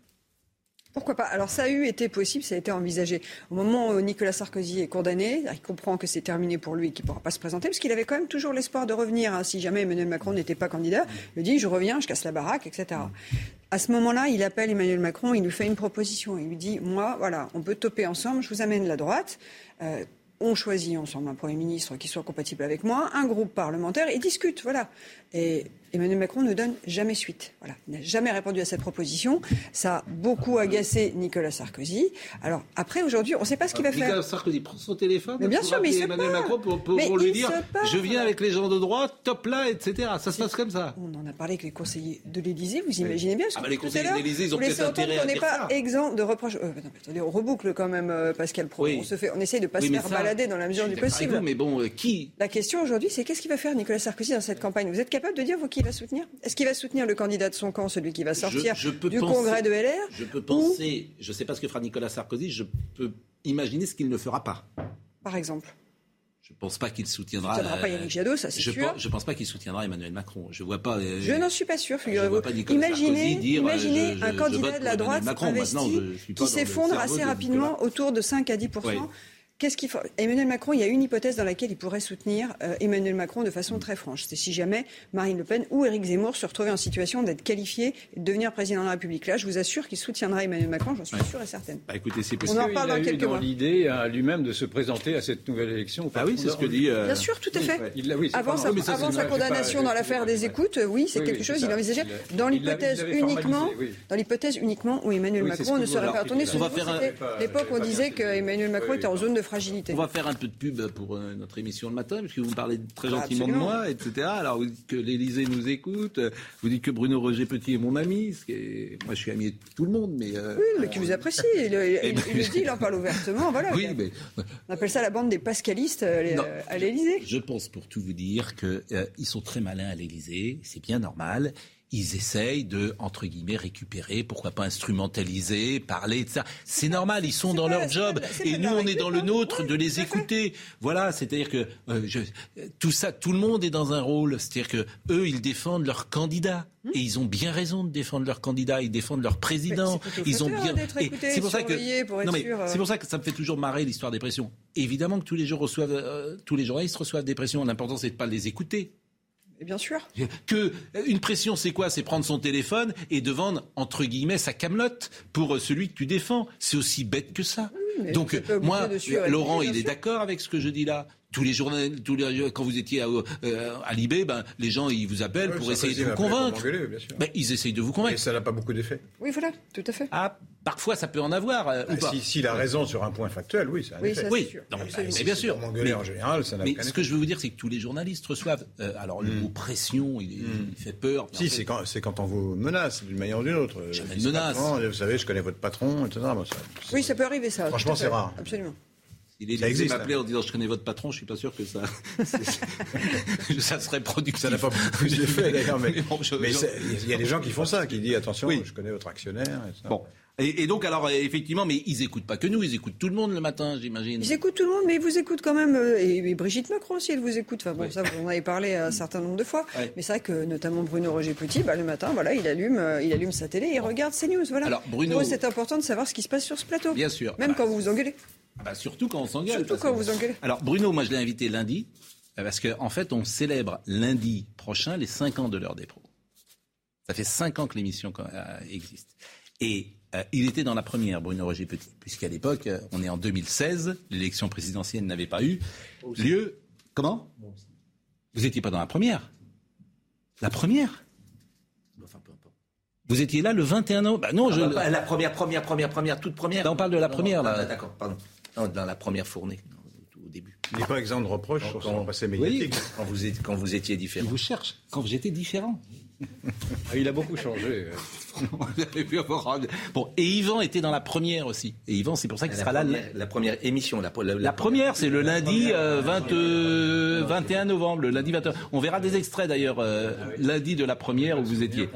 Pourquoi pas? Alors ça a eu été possible, ça a été envisagé. Au moment où Nicolas Sarkozy est condamné, il comprend que c'est terminé pour lui et qu'il ne pourra pas se présenter, parce qu'il avait quand même toujours l'espoir de revenir. hein, si jamais Emmanuel Macron n'était pas candidat, il dit je reviens, je casse la baraque, etc. À ce moment-là, il appelle Emmanuel Macron, il lui fait une proposition. Il lui dit moi, voilà, on peut toper ensemble, je vous amène la droite. Euh, on choisit ensemble un Premier ministre qui soit compatible avec moi, un groupe parlementaire et discute, voilà. Et Emmanuel Macron ne donne jamais suite. Voilà. Il n'a jamais répondu à cette proposition. Ça a beaucoup agacé Nicolas Sarkozy. Alors après, aujourd'hui, on ne sait pas ce qu'il va Nicolas faire. Sarkozy prend son téléphone Mais bien sûr, mais il se Emmanuel. Macron pour, pour- pour lui dire je viens avec les gens de droite, top là, etc. Ça se passe comme ça. On en a parlé avec les conseillers de l'Élysée, vous imaginez bien. parce Ah bah, les conseillers de l'Élysée, ils ont peut-être intérêt à dire pas ça. exempt de reproches. Euh, non, attendez, on reboucle quand même, euh, Pascal Pro. Oui. On, se fait, on essaye de ne pas Oui, se faire ça, balader dans la mesure du possible. vous, mais bon, euh, qui La question aujourd'hui, c'est qu'est-ce qu'il va faire Nicolas Sarkozy dans cette campagne? Vous êtes capable de dire vous qui il va soutenir Est-ce qu'il va soutenir le candidat de son camp, celui qui va sortir je, je peux du penser- congrès de LR Je peux penser, je ne sais pas ce que fera Nicolas Sarkozy, je peux imaginer ce qu'il ne fera pas. Par exemple. Je pense pas qu'il soutiendra. Pas Yannick Jadot, ça c'est je sûr. Pense, je pense pas qu'il soutiendra Emmanuel Macron. Je vois pas. euh, Je n'en suis pas sûr, figurez-vous. Imaginez, dire, imaginez euh, je- je- un je candidat de la droite Macron. investi qui s'effondre assez de rapidement autour de 5 à 10 Oui. Qu'est-ce qu'il faut? Emmanuel Macron, il y a une hypothèse dans laquelle il pourrait soutenir euh, Emmanuel Macron de façon très franche. C'est si jamais Marine Le Pen ou Éric Zemmour se retrouvaient en situation d'être qualifiés et de devenir président de la République. Là, je vous assure qu'il soutiendra Emmanuel Macron, j'en suis sûre et certaine. Bah, écoutez, c'est On possible. en reparle dans il a eu quelques dans mois. l'idée à lui-même de se présenter à cette nouvelle élection. Ah oui, c'est ce que dit. euh, Bien sûr, tout à fait. Il oui, Avant sa, ça, avant condamnation pas- dans l'affaire des écoutes, oui, c'est Oui, quelque oui, chose, il envisageait. Dans l'hypothèse uniquement, dans l'hypothèse uniquement où Emmanuel Macron que ne serait pas retourné. On va faire l'époque où on disait bien qu'Emmanuel Macron était en zone de fragilité. On va faire un peu de pub pour euh, notre émission le matin, puisque vous me parlez très Ah, gentiment de moi, etc. Alors vous dites que l'Élysée nous écoute, vous dites que Bruno Roger Petit est mon ami, ce qui est... moi je suis ami de tout le monde, mais... euh, Oui, mais qui vous apprécie. Il, il- Eh il ben, le dit, il en parle ouvertement. Voilà. Oui, mais On appelle ça la bande des pascalistes euh, Non. à l'Élysée. je pense pour tout vous dire qu'ils sont très malins à l'Élysée, c'est bien normal. Ils essayent de, entre guillemets, récupérer, pourquoi pas instrumentaliser, parler ça. C'est normal, ils sont dans pas- leur job. pas- Et nous, on est dans le nôtre de les écouter. Voilà, c'est-à-dire que euh, je- tout ça, tout le monde est dans un rôle. C'est-à-dire que eux, ils défendent leur candidat. Et ils ont bien raison de défendre leur candidat, ils défendent leur président. Ils ont bien. c'est pour ça que pour être non mais euh. c'est pour ça que ça me fait toujours marrer l'histoire des pressions. Évidemment que tous les jours reçoivent, euh, tous les journalistes reçoivent des pressions. L'important c'est de pas les écouter. Bien sûr. Que une pression, c'est quoi? C'est prendre son téléphone et de vendre entre guillemets sa camelote pour celui que tu défends. C'est aussi bête que ça. Mais Donc pas moi, Laurent, il est d'accord avec ce que je dis là. Tous les journalistes, tous les, quand vous étiez à, euh, à Libé, ben les gens ils vous appellent pour essayer de vous convaincre. bien sûr. Ben, ils essayent de vous convaincre. Et ça n'a pas beaucoup d'effet. Oui, voilà, tout à fait. Ah, parfois ça peut en avoir. euh, ou Ah, pas. si- S'il a raison sur un point factuel, oui, ça a un Oui, effet. ça, Oui, sûr. non, mais, mais bien sûr. Pour m'engueuler Mais- en général, ça n'a Mais aucun ce effet. que je veux vous dire, c'est que tous les journalistes reçoivent. euh, alors le mot pression, il, est- il fait peur. mais en Si, fait- c'est quand, c'est quand on vous menace d'une manière ou d'une autre. Jamais Euh, de menace. patron, Vous savez, je connais votre patron, etc. Bon, ça- Oui, ça peut arriver, ça. Franchement, c'est rare. Absolument. L'Élysée Ça existe, m'appelait hein. en disant je connais votre patron, je suis pas sûr que ça, ça serait productif. Ça n'a pas beaucoup plus d'effet d'ailleurs, mais, il y a des gens qui font ça, qui disent attention, Oui. je connais votre actionnaire. Et ça. Bon. Et, et donc alors euh, effectivement, mais ils écoutent pas que nous, ils écoutent tout le monde le matin, j'imagine. Ils écoutent tout le monde, mais ils vous écoutent quand même. euh, Et, et Brigitte Macron aussi, elle vous écoute. Enfin bon, ça, vous en avez parlé un certain nombre de fois. Mais c'est vrai que notamment Bruno Roger Petit, bah, le matin, voilà, il allume, euh, il allume sa télé et il regarde ses news. Voilà. Alors, Bruno- Pour c'est important de savoir ce qui se passe sur ce plateau. Bien sûr. Même Bah, quand vous vous engueulez. Bah, surtout quand on s'engueule. Surtout quand que- vous engueulez. Alors Bruno, moi je l'ai invité lundi parce qu'en en fait on célèbre lundi prochain les 5 ans de l'heure des pros. Ça fait 5 ans que l'émission existe. Et euh, il était dans la première, Bruno Roger Petit, puisqu'à l'époque, euh, on est en 2016, l'élection présidentielle n'avait pas eu lieu. Comment? Vous n'étiez pas dans la première La première? Vous étiez là le 21 novembre Bah non, je... Ah bah, la première, première, première, première, toute première. On parle de la Non, première, non, là. ah, D'accord, pardon. Non, dans la première fournée, non, début. Il n'est pas exempt de reproches sur son passé médiatique. Quand vous, êtes- quand vous étiez différent. vous cherche quand j'étais différent. Ah, il a beaucoup changé. Vous avez pu avoir- bon, et Yvan était dans la première aussi. Et Yvan, c'est pour ça qu'il sera là. la première émission. La, la- La première, c'est le lundi euh, 20, euh, 21 novembre, le lundi 21. On verra des extraits d'ailleurs euh, lundi de la première où vous étiez.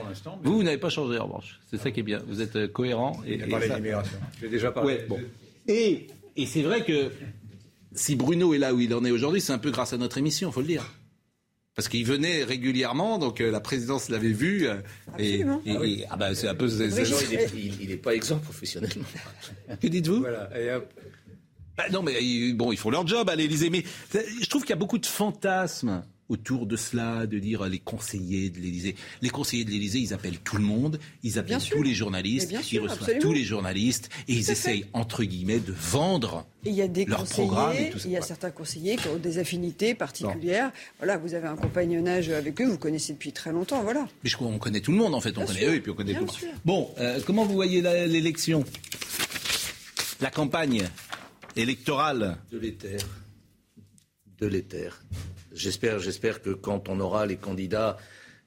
Vous, vous n'avez pas changé en revanche. C'est ça qui est bien. Vous êtes euh, cohérent. Et, Il et ça-. J'ai déjà parlé. Ouais, bon. Et, et c'est vrai que si Bruno est là où il en est aujourd'hui, c'est un peu grâce à notre émission, faut le dire. Parce qu'il venait régulièrement, donc euh, la présidence l'avait vu. euh, et, Absolument. et- et- ah bah, c'est un peu. c'est- c'est- Non, il est- il il n'est pas exempt professionnellement. Que dites-vous? Voilà. Et hop. Bah non, mais ils- bon, ils font leur job à l'Élysée. Mais ça- je trouve qu'il y a beaucoup de fantasmes autour de cela, de dire euh, les conseillers de l'Élysée. Les conseillers de l'Élysée, ils appellent tout le monde, ils appellent Bien sûr. tous les journalistes, ils sûr, reçoivent absolument. tous les journalistes et ils fait. essayent, entre guillemets, de vendre Et il y a des leur programme et conseillers, tout ça. il y a certains conseillers qui ont des affinités particulières. Voilà, vous avez un compagnonnage avec eux, vous connaissez depuis très longtemps, voilà. Mais je crois on connaît tout le monde, en fait. On Bien connaît sûr, eux et puis on connaît bien tout. sûr. Bon, euh, comment vous voyez la- l'élection? La campagne électorale? De l'éther. De l'éther. J'espère, j'espère que quand on aura les candidats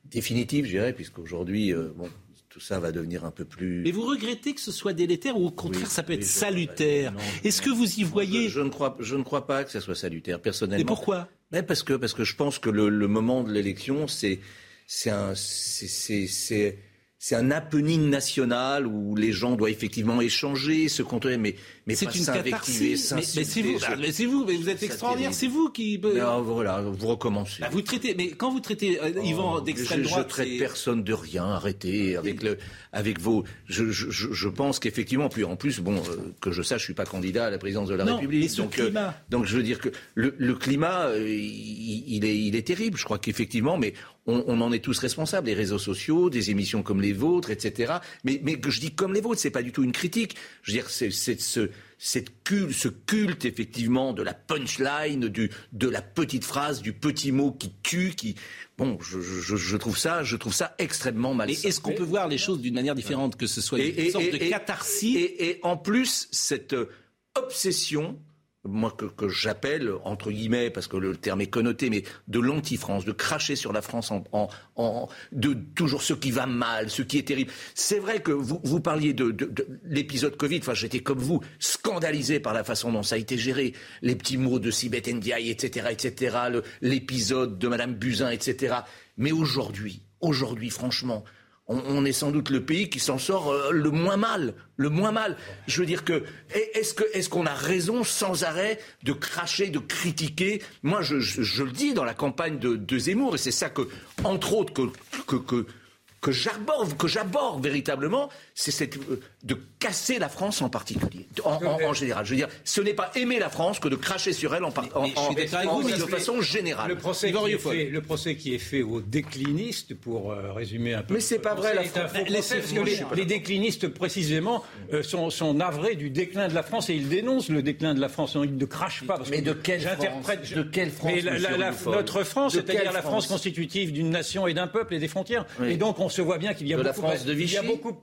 définitifs, je dirais, puisqu'aujourd'hui, euh, bon, tout ça va devenir un peu plus. Mais vous regrettez que ce soit délétère ou au contraire Oui, ça peut oui, être salutaire Est-ce que vous y voyez Je, je ne crois, je ne crois pas que ça soit salutaire, personnellement. Et pourquoi? Mais parce que parce que je pense que le, le moment de l'élection, c'est c'est un c'est c'est un happening national où les gens doivent effectivement échanger, se contrôler, mais, mais c'est une catharsis. Mais, mais c'est vous, se- mais c'est vous, mais vous êtes extraordinaire, c'est vous qui. Non, voilà, vous recommencez. Bah, vous traitez, mais quand vous traitez euh, Yvan Oh, d'extrême je, droite, je traite c'est- personne de rien. Arrêtez avec le, avec vos. Je, je, je je pense qu'effectivement, puis en plus, bon, euh, que je sache, je suis pas candidat à la présidence de la Non, République. mais ce donc, euh, climat. donc je veux dire que le, le climat, euh, il, il est, il est terrible. Je crois qu'effectivement, mais on, on en est tous responsables. Les réseaux sociaux, des émissions comme les vôtres, etc. Mais, mais que je dis comme les vôtres, c'est pas du tout une critique. Je veux dire, c'est ce cette culte, ce culte effectivement de la punchline, du, de la petite phrase, du petit mot qui tue, qui bon, je, je, je trouve ça, je trouve ça extrêmement malsain. est-ce qu'on peut voir les choses d'une manière différente, que ce soit une sorte de catharsis et, en plus, cette obsession, moi que, j'appelle, entre guillemets, parce que le terme est connoté, mais de l'anti-France, de cracher sur la France en, de toujours ce qui va mal, ce qui est terrible. C'est vrai que vous, vous parliez de, de- de l'épisode Covid, enfin j'étais comme vous, scandalisé par la façon dont ça a été géré, les petits mots de Sibeth Ndiaye, etc., etc., l'épisode de Madame Buzyn, etc. Mais aujourd'hui, aujourd'hui, franchement, on, est sans doute le pays qui s'en sort euh, le moins mal, le moins mal. Je veux dire que est- est-ce que est-ce qu'on a raison sans arrêt de cracher, de critiquer? Moi, je le dis dans la campagne de, de Zemmour, et c'est ça que, entre autres, que que, que que j'aborde, que j'aborde véritablement, c'est cette, euh, de casser la France en particulier, en, en- en général. Je veux dire, ce n'est pas aimer la France que de cracher sur elle en, en- vous, mais de le- façon générale. Le procès, qui est fait, le procès qui est fait aux déclinistes, pour euh, résumer un peu. Mais c'est pas vrai, la France- les, déclinistes, précisément, euh, sont, sont navrés du déclin de la France et ils dénoncent le déclin de la France. Ils ne crachent pas. parce Mais que de quelle j'interprète- France? De quelle France, Mais la- la- monsieur la- Rieufol Notre France, De c'est-à-dire la France constitutive d'une nation et d'un peuple et des frontières. Oui. Et donc, on se voit bien qu'il y a De la beaucoup... France de il y a Vichy? beaucoup-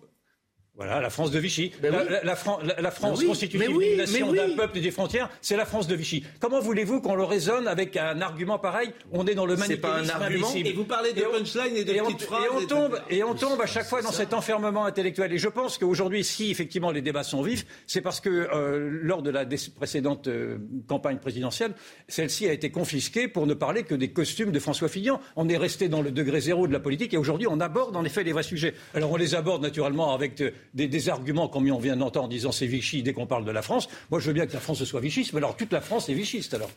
voilà, la France de Vichy. Ben la, oui. la- la Fran- la- la France oui, constitutive oui, d'une nation, oui. d'un peuple et des frontières, c'est la France de Vichy. Comment voulez-vous qu'on le raisonne avec un argument pareil? On est dans le C'est pas un manichéisme argument. Et vous parlez de punchline et de et on- petites phrases, Et on tombe, et on tombe à chaque fois dans cet enfermement intellectuel. Et je pense qu'aujourd'hui, si effectivement les débats sont vifs, c'est parce que euh, lors de la précédente euh, campagne présidentielle, celle-ci a été confisquée pour ne parler que des costumes de François Fillon. On est resté dans le degré zéro de la politique et aujourd'hui, on aborde en effet les vrais sujets. Alors on les aborde naturellement avec euh, des, des arguments comme on vient d'entendre en disant c'est Vichy dès qu'on parle de la France. Moi, je veux bien que la France soit vichiste, mais alors toute la France est vichiste alors.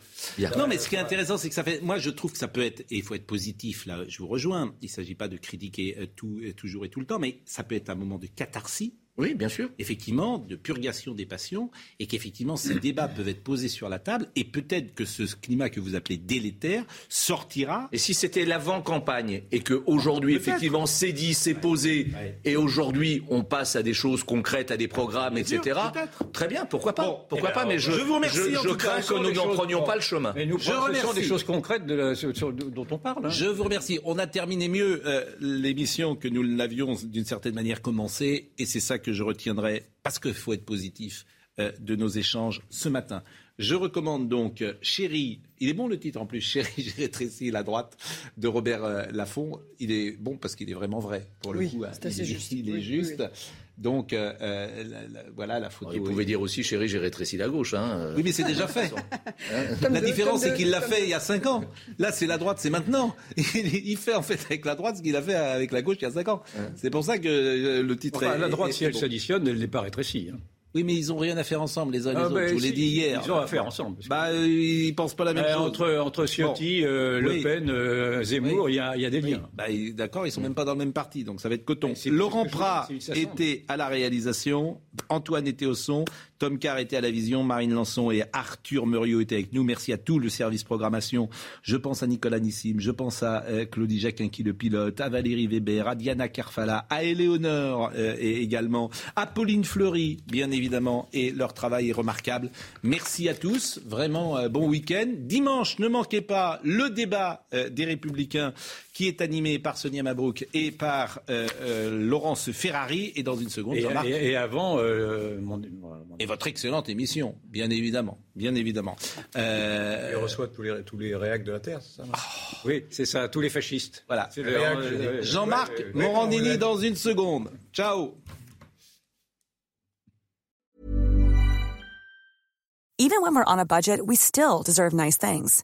Non, mais ce qui est intéressant, c'est que ça fait. Moi, je trouve que ça peut être, et il faut être positif. Là, je vous rejoins. Il ne s'agit pas de critiquer euh, tout, euh, toujours et tout le temps, mais ça peut être un moment de catharsis. Oui, bien sûr. Effectivement, de purgation des passions, et qu'effectivement ces débats peuvent être posés sur la table, et peut-être que ce climat que vous appelez délétère sortira. Et si c'était l'avant-campagne et que aujourd'hui effectivement c'est dit, c'est posé, et aujourd'hui on passe à des choses concrètes, à des programmes, Bien etc. Très bien, pourquoi pas Pourquoi Eh ben, pas Mais je, je vous remercie, je, je crains que nous n'en prenions pas le chemin. Et nous, Je remercie. des choses concrètes de la- sur- sur- dont on parle. hein. Je vous remercie. On a terminé mieux euh, l'émission que nous l'avions d'une certaine manière commencé, et c'est ça que je retiendrai, parce qu'il faut être positif, euh, de nos échanges ce matin. Je recommande donc euh, Chéri, il est bon le titre en plus, Chéri, j'ai rétréci la droite de Robert euh, Laffont. Il est bon parce qu'il est vraiment vrai, pour le Oui, coup. hein. c'est assez il, est- juste. Il est Oui, oui, juste. Donc, euh, euh, la- la- voilà la photo. Il pouvait est- dire aussi, chérie, j'ai rétréci la gauche. Hein. Oui, mais c'est déjà fait. Comme la de- différence, c'est qu'il l'a fait de- il y a 5 ans. Là, c'est la droite, c'est maintenant. Il, il fait en fait avec la droite ce qu'il a fait avec la gauche il y a 5 ans. C'est pour ça que euh, le titre Enfin, est. la droite, est- si elle bon. s'additionne, elle n'est pas rétrécie. hein. Oui, mais ils n'ont rien à faire ensemble, les uns les Ah, autres. ben, Je vous l'ai dit hier. Ils ont à faire ensemble. Bah, euh, ils pensent pas la même Euh, chose. entre, entre Ciotti, euh, Le Oui. Pen, euh, Zemmour, il Oui. y, y a des liens. Bah, ils- D'accord, ils sont même pas dans le même parti, donc ça va être coton. Laurent que Prat était à la réalisation, Antoine était au son, Tom Carr était à la vision, Marine Lançon et Arthur Muriot étaient avec nous. Merci à tout le service programmation. Je pense à Nicolas Nissim, je pense à euh, Claudie Jacquin qui le pilote, à Valérie Weber, à Diana Carfala, à Éléonore euh, et également, à Pauline Fleury, bien évidemment, et leur travail est remarquable. Merci à tous, vraiment euh, bon week-end. Dimanche, ne manquez pas le débat euh, des Républicains qui est animé par Sonia Mabrouk et par euh, euh, Laurence Ferrari et dans une seconde, Et, Jean-Marc. et- et avant, euh, mon- mon- Et votre excellente émission, bien évidemment, bien évidemment. Euh, Il reçoit tous les, tous les réacs de la Terre, c'est ça non oui, c'est ça, tous les fascistes. voilà. C'est Le réac, euh, euh, Jean-Marc Ouais, ouais, ouais, Morandini ouais. dans une seconde. Ciao. Even when we're on a budget, we still deserve nice things.